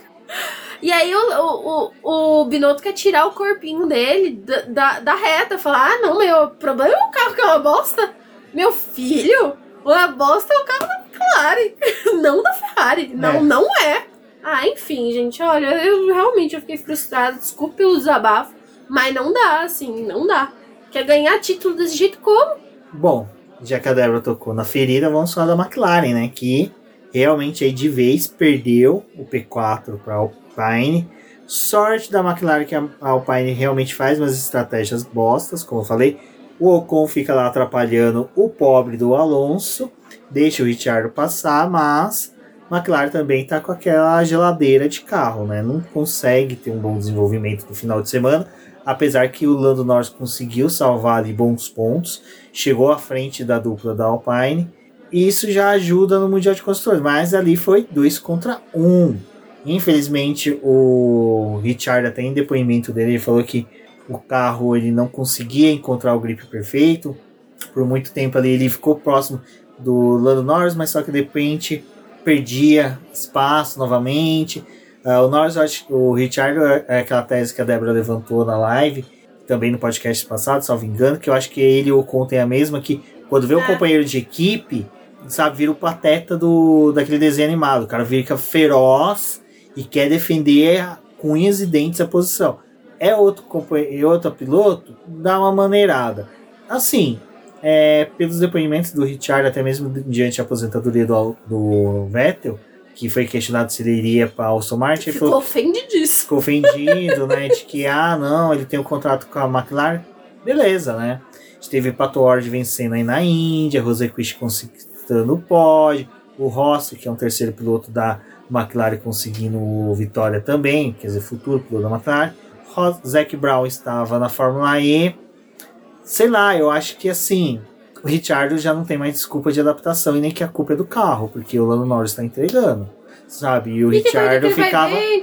E aí o, o, o, o Binotto quer tirar o corpinho dele da, da, da reta. Falar, ah não, meu problema é o carro que é uma bosta. Meu filho, a bosta é o carro da McLaren, não da Ferrari. Não, é. não é. Ah, enfim, gente, olha, eu realmente eu fiquei frustrada. Desculpe pelo desabafo. Mas não dá, assim, não dá. Quer ganhar título desse jeito como? Bom, já que a Débora tocou na ferida, vamos falar da McLaren, né? Que realmente aí de vez perdeu o P4 para a Alpine. Sorte da McLaren que a Alpine realmente faz umas estratégias bostas, como eu falei. O Ocon fica lá atrapalhando o pobre do Alonso, deixa o Richard passar, mas McLaren também está com aquela geladeira de carro, né? Não consegue ter um bom desenvolvimento no final de semana apesar que o Lando Norris conseguiu salvar ali bons pontos, chegou à frente da dupla da Alpine, e isso já ajuda no Mundial de Construtores, mas ali foi 2 contra 1. Um. Infelizmente, o Richard, até em depoimento dele, ele falou que o carro ele não conseguia encontrar o grip perfeito. Por muito tempo ali ele ficou próximo do Lando Norris, mas só que de repente perdia espaço novamente Uh, o Norris, o Richard é aquela tese que a Débora levantou na live, também no podcast passado, salvo engano, que eu acho que ele e o Con tem a mesma, que quando vê o um é. companheiro de equipe, sabe, vira o pateta do, daquele desenho animado. O cara fica feroz e quer defender com unhas e dentes a posição. É outro companheiro, outro piloto, dá uma maneirada. Assim, é, pelos depoimentos do Richard, até mesmo diante da aposentadoria do, do Vettel, que foi questionado se ele iria para a Aston Martin. Ficou falou, ofendidíssimo. Ficou ofendido, né? De que, ah, não, ele tem um contrato com a McLaren. Beleza, né? A gente teve Pato Ward vencendo aí na Índia, Rosequist conquistando o pódio, o Rossi, que é um terceiro piloto da McLaren, conseguindo vitória também, quer dizer, futuro piloto da McLaren. Zac Brown estava na Fórmula E. Sei lá, eu acho que assim, o Richard já não tem mais desculpa de adaptação e nem que a culpa é do carro, porque o Lando Norris está entregando. Sabe? E o e Richard ficava. Bem.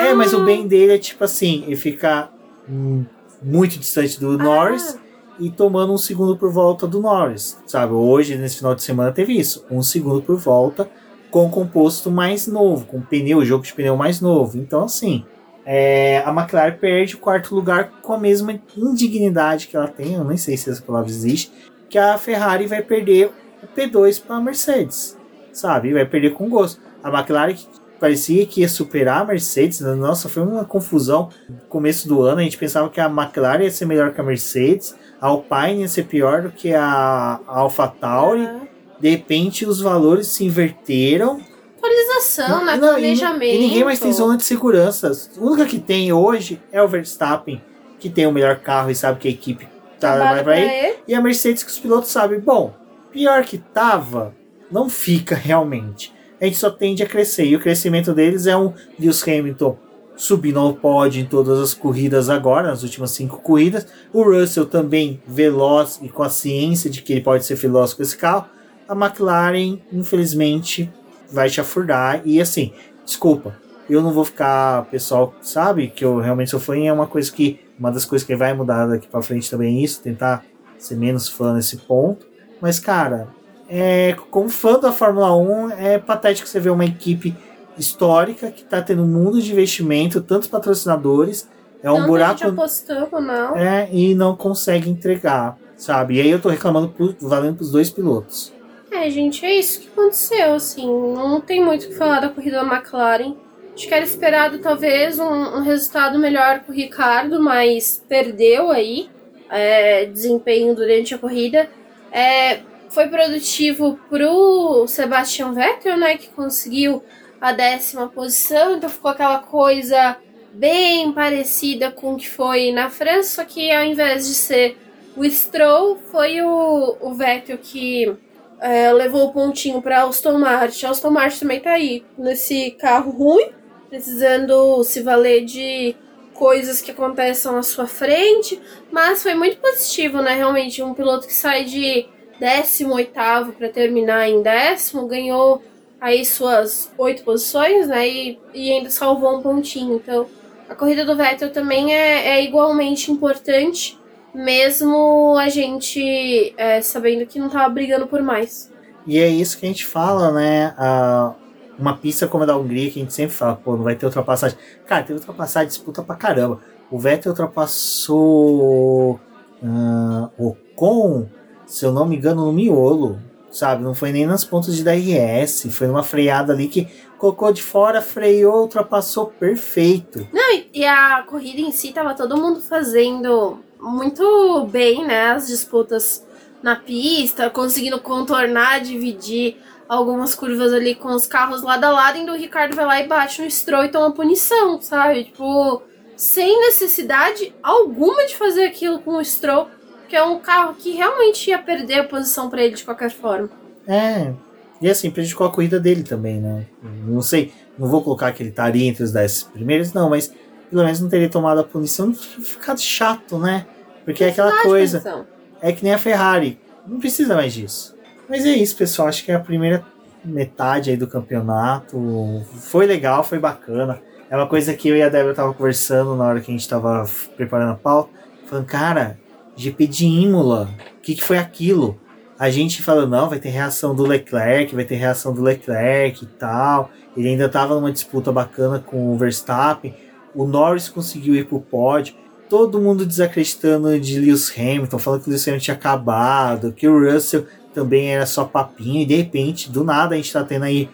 É, mas o bem dele é tipo assim, ele fica hum, muito distante do ah. Norris e tomando um segundo por volta do Norris. Sabe? Hoje, nesse final de semana, teve isso. Um segundo por volta com composto mais novo, com pneu, jogo de pneu mais novo. Então, assim, é, a McLaren perde o quarto lugar com a mesma indignidade que ela tem, eu nem sei se essa palavra existe, que a Ferrari vai perder o P2 para a Mercedes, sabe? Vai perder com gosto. A McLaren parecia que ia superar a Mercedes, né? nossa, foi uma confusão no começo do ano, a gente pensava que a McLaren ia ser melhor que a Mercedes, a Alpine ia ser pior do que a AlphaTauri, uhum. de repente os valores se inverteram, atualização, né? Não, planejamento. E, e, ninguém mais tem zona de segurança. O único que tem hoje é o Verstappen, que tem o melhor carro e sabe que a equipe tá, vai pra ele. E a Mercedes que os pilotos sabem, bom, pior que tava, não fica realmente. A gente só tende a crescer. E o crescimento deles é um Lewis Hamilton subindo ao pódio em todas as corridas agora, nas últimas cinco corridas. O Russell também veloz e com a ciência de que ele pode ser veloz com esse carro. A McLaren, infelizmente, vai te afurdar. E assim, desculpa, eu não vou ficar, pessoal, sabe que eu realmente sou fã e é uma coisa que uma das coisas que vai mudar daqui para frente também é isso, tentar ser menos fã nesse ponto. Mas, cara, é, como fã da Fórmula 1, é patético você ver uma equipe histórica que está tendo um mundo de investimento, tantos patrocinadores. É um buraco. Apostando, não. É, e não consegue entregar, sabe? E aí eu tô reclamando por, valendo pros dois pilotos. É, gente, é isso que aconteceu, assim. Não tem muito o que falar da corrida da McLaren. Acho que era esperado talvez um, um resultado melhor com o Ricardo, mas perdeu aí é, desempenho durante a corrida. É, foi produtivo pro Sebastian Vettel, né, que conseguiu a décima posição, então ficou aquela coisa bem parecida com o que foi na França, só que ao invés de ser o Stroll, foi o, o Vettel que é, levou o pontinho para Aston Martin. Aston Martin também tá aí nesse carro ruim, precisando se valer de coisas que acontecem à sua frente, mas foi muito positivo, né? Realmente, um piloto que sai de 18 para terminar em décimo, ganhou aí suas oito posições, né? E, e ainda salvou um pontinho. Então, a corrida do Vettel também é, é igualmente importante, mesmo a gente é, sabendo que não estava brigando por mais. E é isso que a gente fala, né? A, uma pista como a da Hungria, que a gente sempre fala, pô, não vai ter ultrapassagem. Cara, teve ultrapassagem, disputa pra caramba. O Vettel ultrapassou uh, o Con, se eu não me engano, no miolo, sabe? Não foi nem nas pontas de DRS, foi numa freada ali que colocou de fora, freou, ultrapassou perfeito. Não, e a corrida em si tava todo mundo fazendo muito bem, né? As disputas na pista, conseguindo contornar, dividir algumas curvas ali com os carros lado a lado, e o Ricardo vai lá e bate no Stroll e toma punição, sabe? Tipo, sem necessidade alguma de fazer aquilo com o Stroll, que é um carro que realmente ia perder a posição para ele de qualquer forma. É, e assim, prejudicou a corrida dele também, né? Não sei, não vou colocar que ele estaria entre os 10 primeiros, não, mas pelo menos não teria tomado a punição, ficado chato, né? Porque é aquela coisa. É que nem a Ferrari. Não precisa mais disso. Mas é isso, pessoal. Acho que é a primeira metade aí do campeonato. Foi legal, foi bacana. É uma coisa que eu e a Débora tava conversando na hora que a gente tava preparando a pauta. Falando, cara, GP de Imola, o que, que foi aquilo? A gente falou, não, vai ter reação do Leclerc, vai ter reação do Leclerc e tal. Ele ainda estava numa disputa bacana com o Verstappen. O Norris conseguiu ir pro pódio. Todo mundo desacreditando de Lewis Hamilton, falando que o Lewis Hamilton tinha acabado, que o Russell também era só papinho. E de repente, do nada, a gente está tendo aí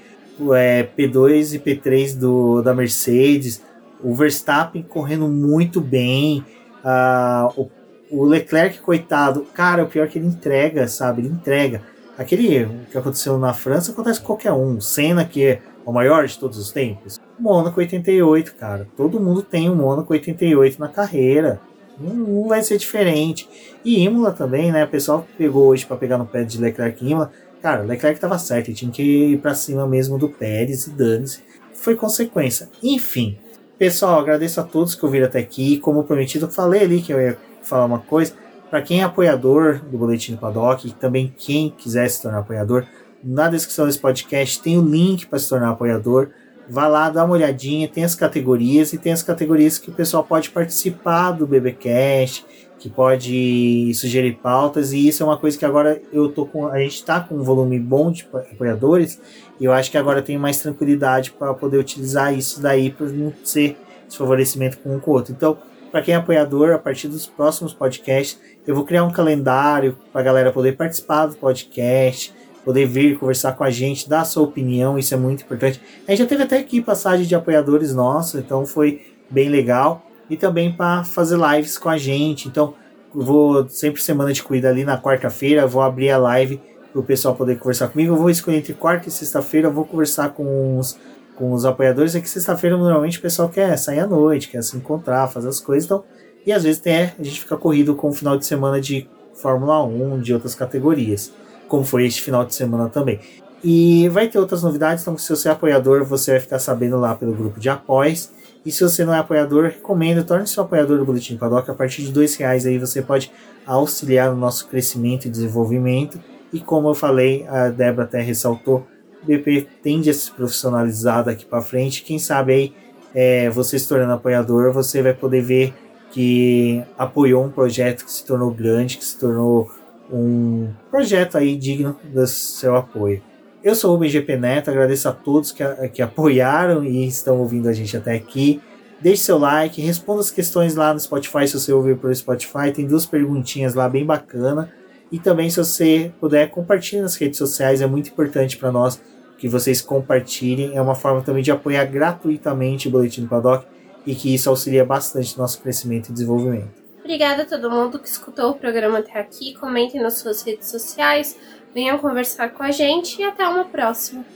é, P2 e P3 do, da Mercedes. O Verstappen correndo muito bem. Uh, o o Leclerc, coitado, cara, o pior é que ele entrega, sabe? Ele entrega. Aquele que aconteceu na França acontece com qualquer um. Senna, que é o maior de todos os tempos. Mônaco 88, cara. Todo mundo tem um Mônaco 88 na carreira. Não, vai ser diferente. E Imola também, né? O pessoal pegou hoje para pegar no pé de Leclerc e Imola. Cara, Leclerc tava certo, ele tinha que ir pra cima mesmo do Pérez e dane-se. Foi consequência. Enfim, pessoal, agradeço a todos que ouviram até aqui. Como prometido, falei ali que eu ia falar uma coisa. Para quem é apoiador do Boletim do Paddock e também quem quiser se tornar apoiador, na descrição desse podcast tem o link para se tornar apoiador. Vá lá, dá uma olhadinha, tem as categorias e tem as categorias que o pessoal pode participar do BBcast, que pode sugerir pautas, e isso é uma coisa que agora eu tô com. A gente está com um volume bom de apoiadores, e eu acho que agora tem mais tranquilidade para poder utilizar isso daí para não ser desfavorecimento com um com o outro. Então, para quem é apoiador, a partir dos próximos podcasts, eu vou criar um calendário para a galera poder participar do podcast, poder vir conversar com a gente, dar a sua opinião, isso é muito importante. A gente já teve até aqui passagem de apoiadores nossos, então foi bem legal. E também para fazer lives com a gente. Então, vou sempre semana de cuida ali na quarta-feira, vou abrir a live para o pessoal poder conversar comigo. Eu vou escolher entre quarta e sexta-feira, vou conversar com os com os apoiadores é que sexta-feira normalmente o pessoal quer sair à noite, quer se encontrar, fazer as coisas, então, e às vezes tem, a gente fica corrido com o final de semana de Fórmula 1, de outras categorias, como foi este final de semana também. E vai ter outras novidades, então se você é apoiador, você vai ficar sabendo lá pelo grupo de apoios. E se você não é apoiador, recomendo, torne-se um apoiador do Boletim Paddock. A partir de dois reais aí você pode auxiliar no nosso crescimento e desenvolvimento. E como eu falei, a Débora até ressaltou, BP tende a se profissionalizar daqui para frente. Quem sabe aí, é, você se tornando apoiador, você vai poder ver que apoiou um projeto que se tornou grande, que se tornou um projeto aí digno do seu apoio. Eu sou o BGP Neto, agradeço a todos que, que apoiaram e estão ouvindo a gente até aqui. Deixe seu like, responda as questões lá no Spotify se você ouvir pelo Spotify. Tem duas perguntinhas lá bem bacana. E também, se você puder, compartilhe nas redes sociais, é muito importante para nós que vocês compartilhem. É uma forma também de apoiar gratuitamente o Boletim do Paddock e que isso auxilia bastante no nosso crescimento e desenvolvimento. Obrigada a todo mundo que escutou o programa até aqui. Comentem nas suas redes sociais, venham conversar com a gente e até uma próxima.